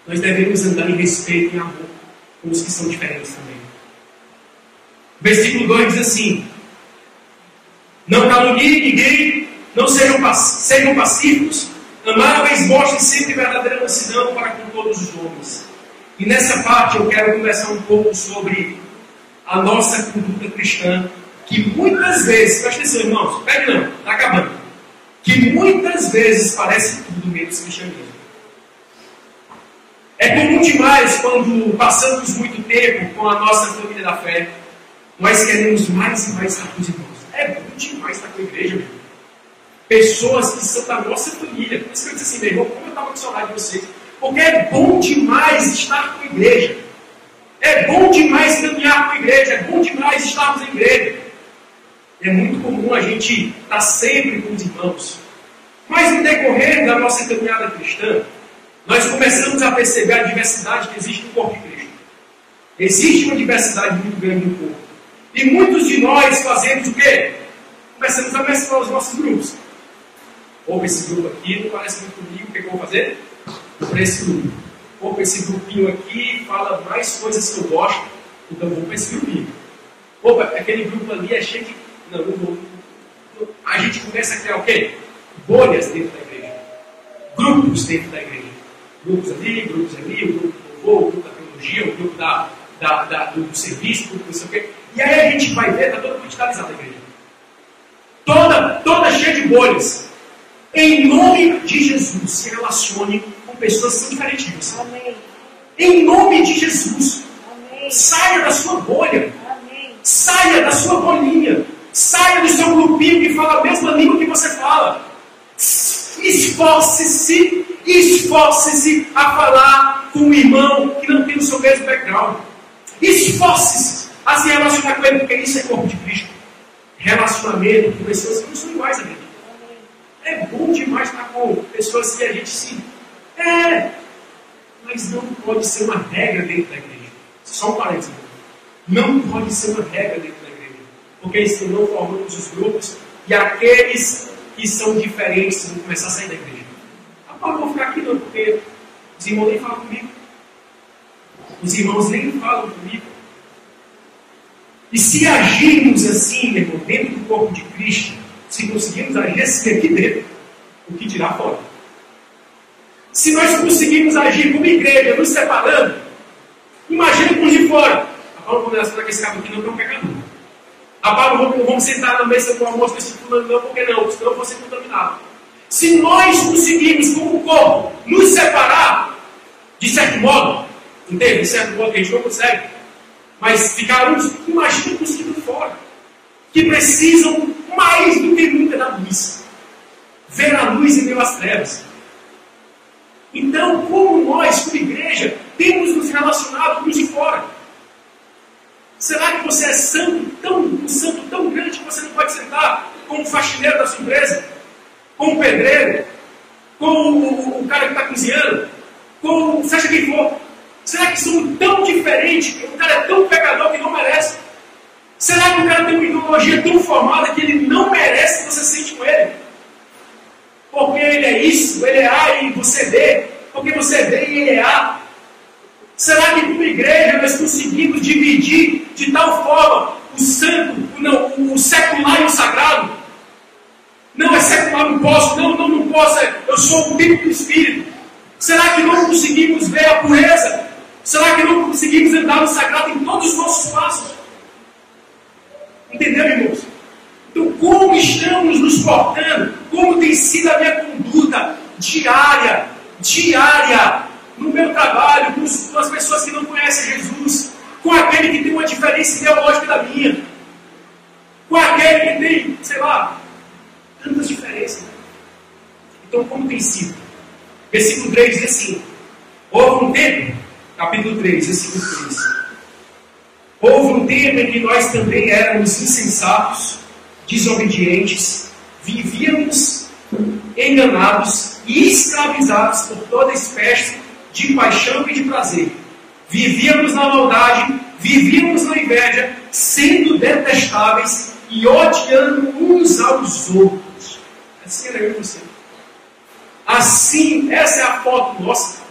nós devemos andar em respeito e amor com os que são diferentes também. Versículo 2 diz assim: Não calunie ninguém não sejam, sejam pacíficos, amáveis, mostrem sempre verdadeira mansidão para com todos os homens. E nessa parte eu quero conversar um pouco sobre a nossa conduta cristã, que muitas vezes, presta atenção, irmãos, pegue não, está acabando. Que muitas vezes parece tudo menos cristianismo. É comum demais quando passamos muito tempo com a nossa família da fé, nós queremos mais e mais estar com os irmãos. É bom demais estar com a igreja, meu pessoas que são da nossa família. Por isso que eu disse assim, meu irmão, como eu estava com saudade de vocês. Porque é bom demais estar com a igreja. É bom demais caminhar com a igreja. É bom demais estarmos em igreja. É muito comum a gente estar sempre com os irmãos. Mas no decorrer da nossa caminhada cristã, nós começamos a perceber a diversidade que existe no corpo de Cristo. Existe uma diversidade muito grande no corpo. E muitos de nós fazemos o quê? Começamos a mesclar os nossos grupos. Ou esse grupo aqui não parece muito comigo, o que, é eu vou fazer? Para esse grupo. Ou esse grupinho aqui fala mais coisas que eu gosto, então vou para esse grupinho. Opa, aquele grupo ali é cheio de. Não, não vou. A gente começa a criar o quê? Bolhas dentro da igreja. Grupos dentro da igreja. Grupos ali, grupos ali, o grupo do louvor, o grupo da teologia, o grupo da, da, da do, serviço, o grupo não sei o quê. E aí a gente vai ver, está toda verticalizada a igreja. Toda, toda cheia de bolhas. Em nome de Jesus, se relacione com pessoas que são diferentes. Amém. Em nome de Jesus. Amém. Saia da sua bolha. Amém. Saia da sua bolinha. Saia do seu grupinho que fala a mesma língua que você fala. Esforce-se, esforce-se a falar com um irmão que não tem o seu mesmo background. Esforce-se a se relacionar com ele, porque isso é corpo de Cristo. Relacionamento com pessoas que não são iguais a mim. É bom demais estar com pessoas que a gente se. É! Mas não pode ser uma regra dentro da igreja. Só um parênteses. Não pode ser uma regra dentro. Porque senão formamos os grupos e aqueles que são diferentes vão começar a sair da igreja. Agora não vou ficar aqui não, porque os irmãos nem falam comigo. Os irmãos nem falam comigo. E se agirmos assim, meu irmão, dentro do corpo de Cristo, se conseguirmos agir assim aqui dentro, o que dirá fora? Se nós conseguirmos agir como igreja, nos separando, imagina com os de fora. A Paulo começa para que esse cara aqui não é um pecador. Paulo, vamos, vamos sentar na mesa do almoço com esse fulano, não, porque não, senão eu vou ser contaminado. Se nós conseguirmos, como corpo, nos separar, de certo modo, entende? De certo modo que a gente não consegue, mas ficar uns, imagina com os que estão fora, que precisam mais do que nunca da luz. Ver a luz em meio às trevas. Então, como nós, como igreja, temos nos relacionado com os de fora? Será que você é santo, tão, um santo tão grande que você não pode sentar com o faxineiro da sua empresa, com o pedreiro, com o, cara que está cozinhando, com seja quem for? Será que são tão diferentes que o cara é tão pecador que não merece? Será que o cara tem uma ideologia tão formada que ele não merece que você sente com ele? Porque ele é isso, ele é A e você é B. Porque você é B e ele é A. Será que como igreja nós conseguimos dividir de tal forma o santo, o, não, o secular e o sagrado? Não é secular, não posso, não, não, não posso, é, eu sou o tipo do Espírito. Será que não conseguimos ver a pureza? Será que não conseguimos andar no sagrado em todos os nossos passos? Entendeu, irmãos? Então, como estamos nos portando? Como tem sido a minha conduta diária, diária, no meu trabalho, com, as pessoas que não conhecem Jesus, com aquele que tem uma diferença ideológica da minha, com aquele que tem, sei lá, tantas diferenças. Então, como tem sido? Versículo 3 diz assim: Houve um tempo, capítulo 3, versículo 3. Houve um tempo em que nós também éramos insensatos, desobedientes, vivíamos enganados e escravizados por toda espécie de paixão e de prazer. Vivíamos na maldade, vivíamos na inveja, sendo detestáveis e odiando uns aos outros. Assim era eu e você. Assim, essa é a foto nossa.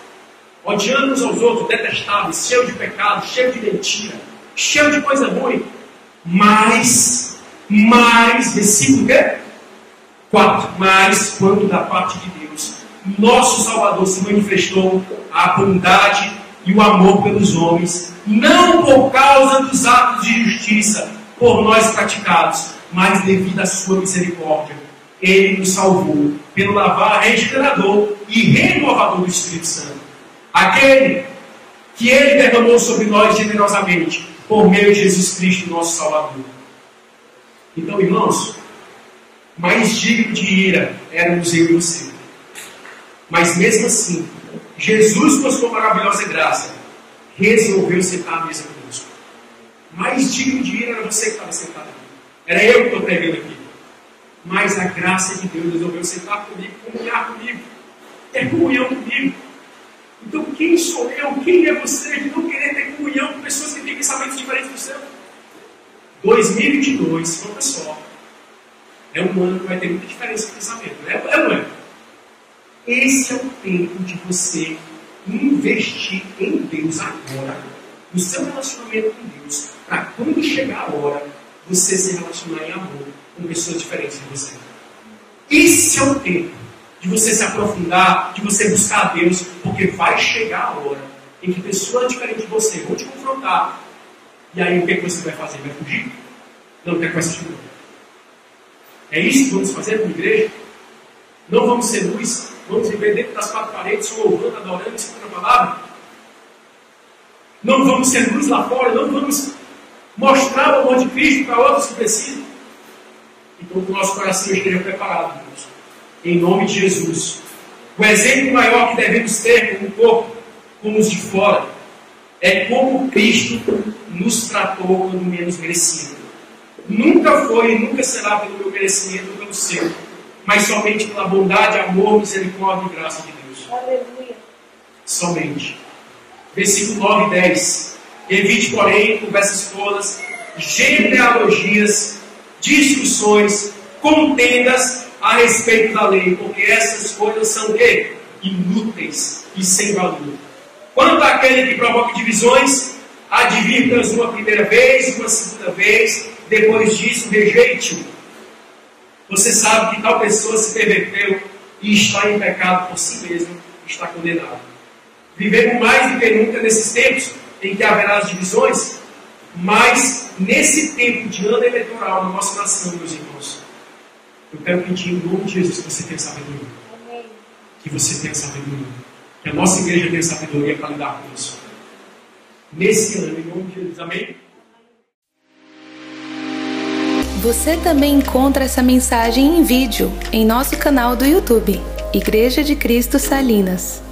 Odiando uns aos outros, detestáveis, cheio de pecado, cheio de mentira, cheio de coisa ruim. Mas, mas, versículo 4. Mas, quando da parte de Deus, nosso Salvador se manifestou a bondade e o amor pelos homens, não por causa dos atos de justiça por nós praticados, mas devido à sua misericórdia. Ele nos salvou pelo lavar regenerador e renovador do Espírito Santo. Aquele que ele derramou sobre nós generosamente, por meio de Jesus Cristo, nosso Salvador. Então, irmãos, mais digno de ira éramos eu e você. Mas mesmo assim, Jesus, com a sua maravilhosa graça, resolveu sentar à mesa conosco. Mais digno de ira era você que estava sentado aqui. Era eu que estou pregando aqui. Mas a graça de Deus resolveu sentar comigo, comunhar comigo, ter comunhão comigo. Então, quem sou eu? Quem é você de não querer ter comunhão com pessoas que têm pensamentos diferentes do seu? 2022, olha só, é um ano que vai ter muita diferença de pensamento. É, é ano. Esse é o tempo de você investir em Deus agora, no seu relacionamento com Deus, para quando chegar a hora, você se relacionar em amor com pessoas diferentes de você. Esse é o tempo de você se aprofundar, de você buscar a Deus, porque vai chegar a hora em que pessoas diferentes de você vão te confrontar. E aí o que, é que você vai fazer? Vai fugir? Não quer coisa de É isso que vamos fazer como igreja? Não vamos ser luz, Vamos viver dentro das quatro paredes, louvando, adorando, escutando a palavra? Não vamos ser luz lá fora, não vamos mostrar o amor de Cristo para outros que precisam. Então, que o nosso coração esteja preparado, Deus. Em nome de Jesus. O exemplo maior que devemos ter como corpo, como os de fora, é como Cristo nos tratou quando menos merecido. Nunca foi e nunca será pelo meu merecimento ou pelo seu mas somente pela bondade, amor, misericórdia e graça de Deus. Aleluia. Somente. Versículo 9 e 10. Evite, porém, conversas todas, genealogias, discussões, contendas a respeito da lei, porque essas coisas são quê? Inúteis e sem valor. Quanto àquele que provoca divisões, advirta-os uma primeira vez, uma segunda vez, depois disso rejeite-o você sabe que tal pessoa se perverteu e está em pecado por si mesmo, está condenado. Vivemos mais do que nunca nesses tempos em que haverá as divisões, mas nesse tempo de ano eleitoral na nossa nação, meus irmãos, eu quero pedir em nome de Jesus que você tenha sabedoria. Que você tenha sabedoria. Que a nossa igreja tenha sabedoria para lidar com isso. Nesse ano, em nome de Jesus. Amém? Você também encontra essa mensagem em vídeo em nosso canal do YouTube, Igreja de Cristo Salinas.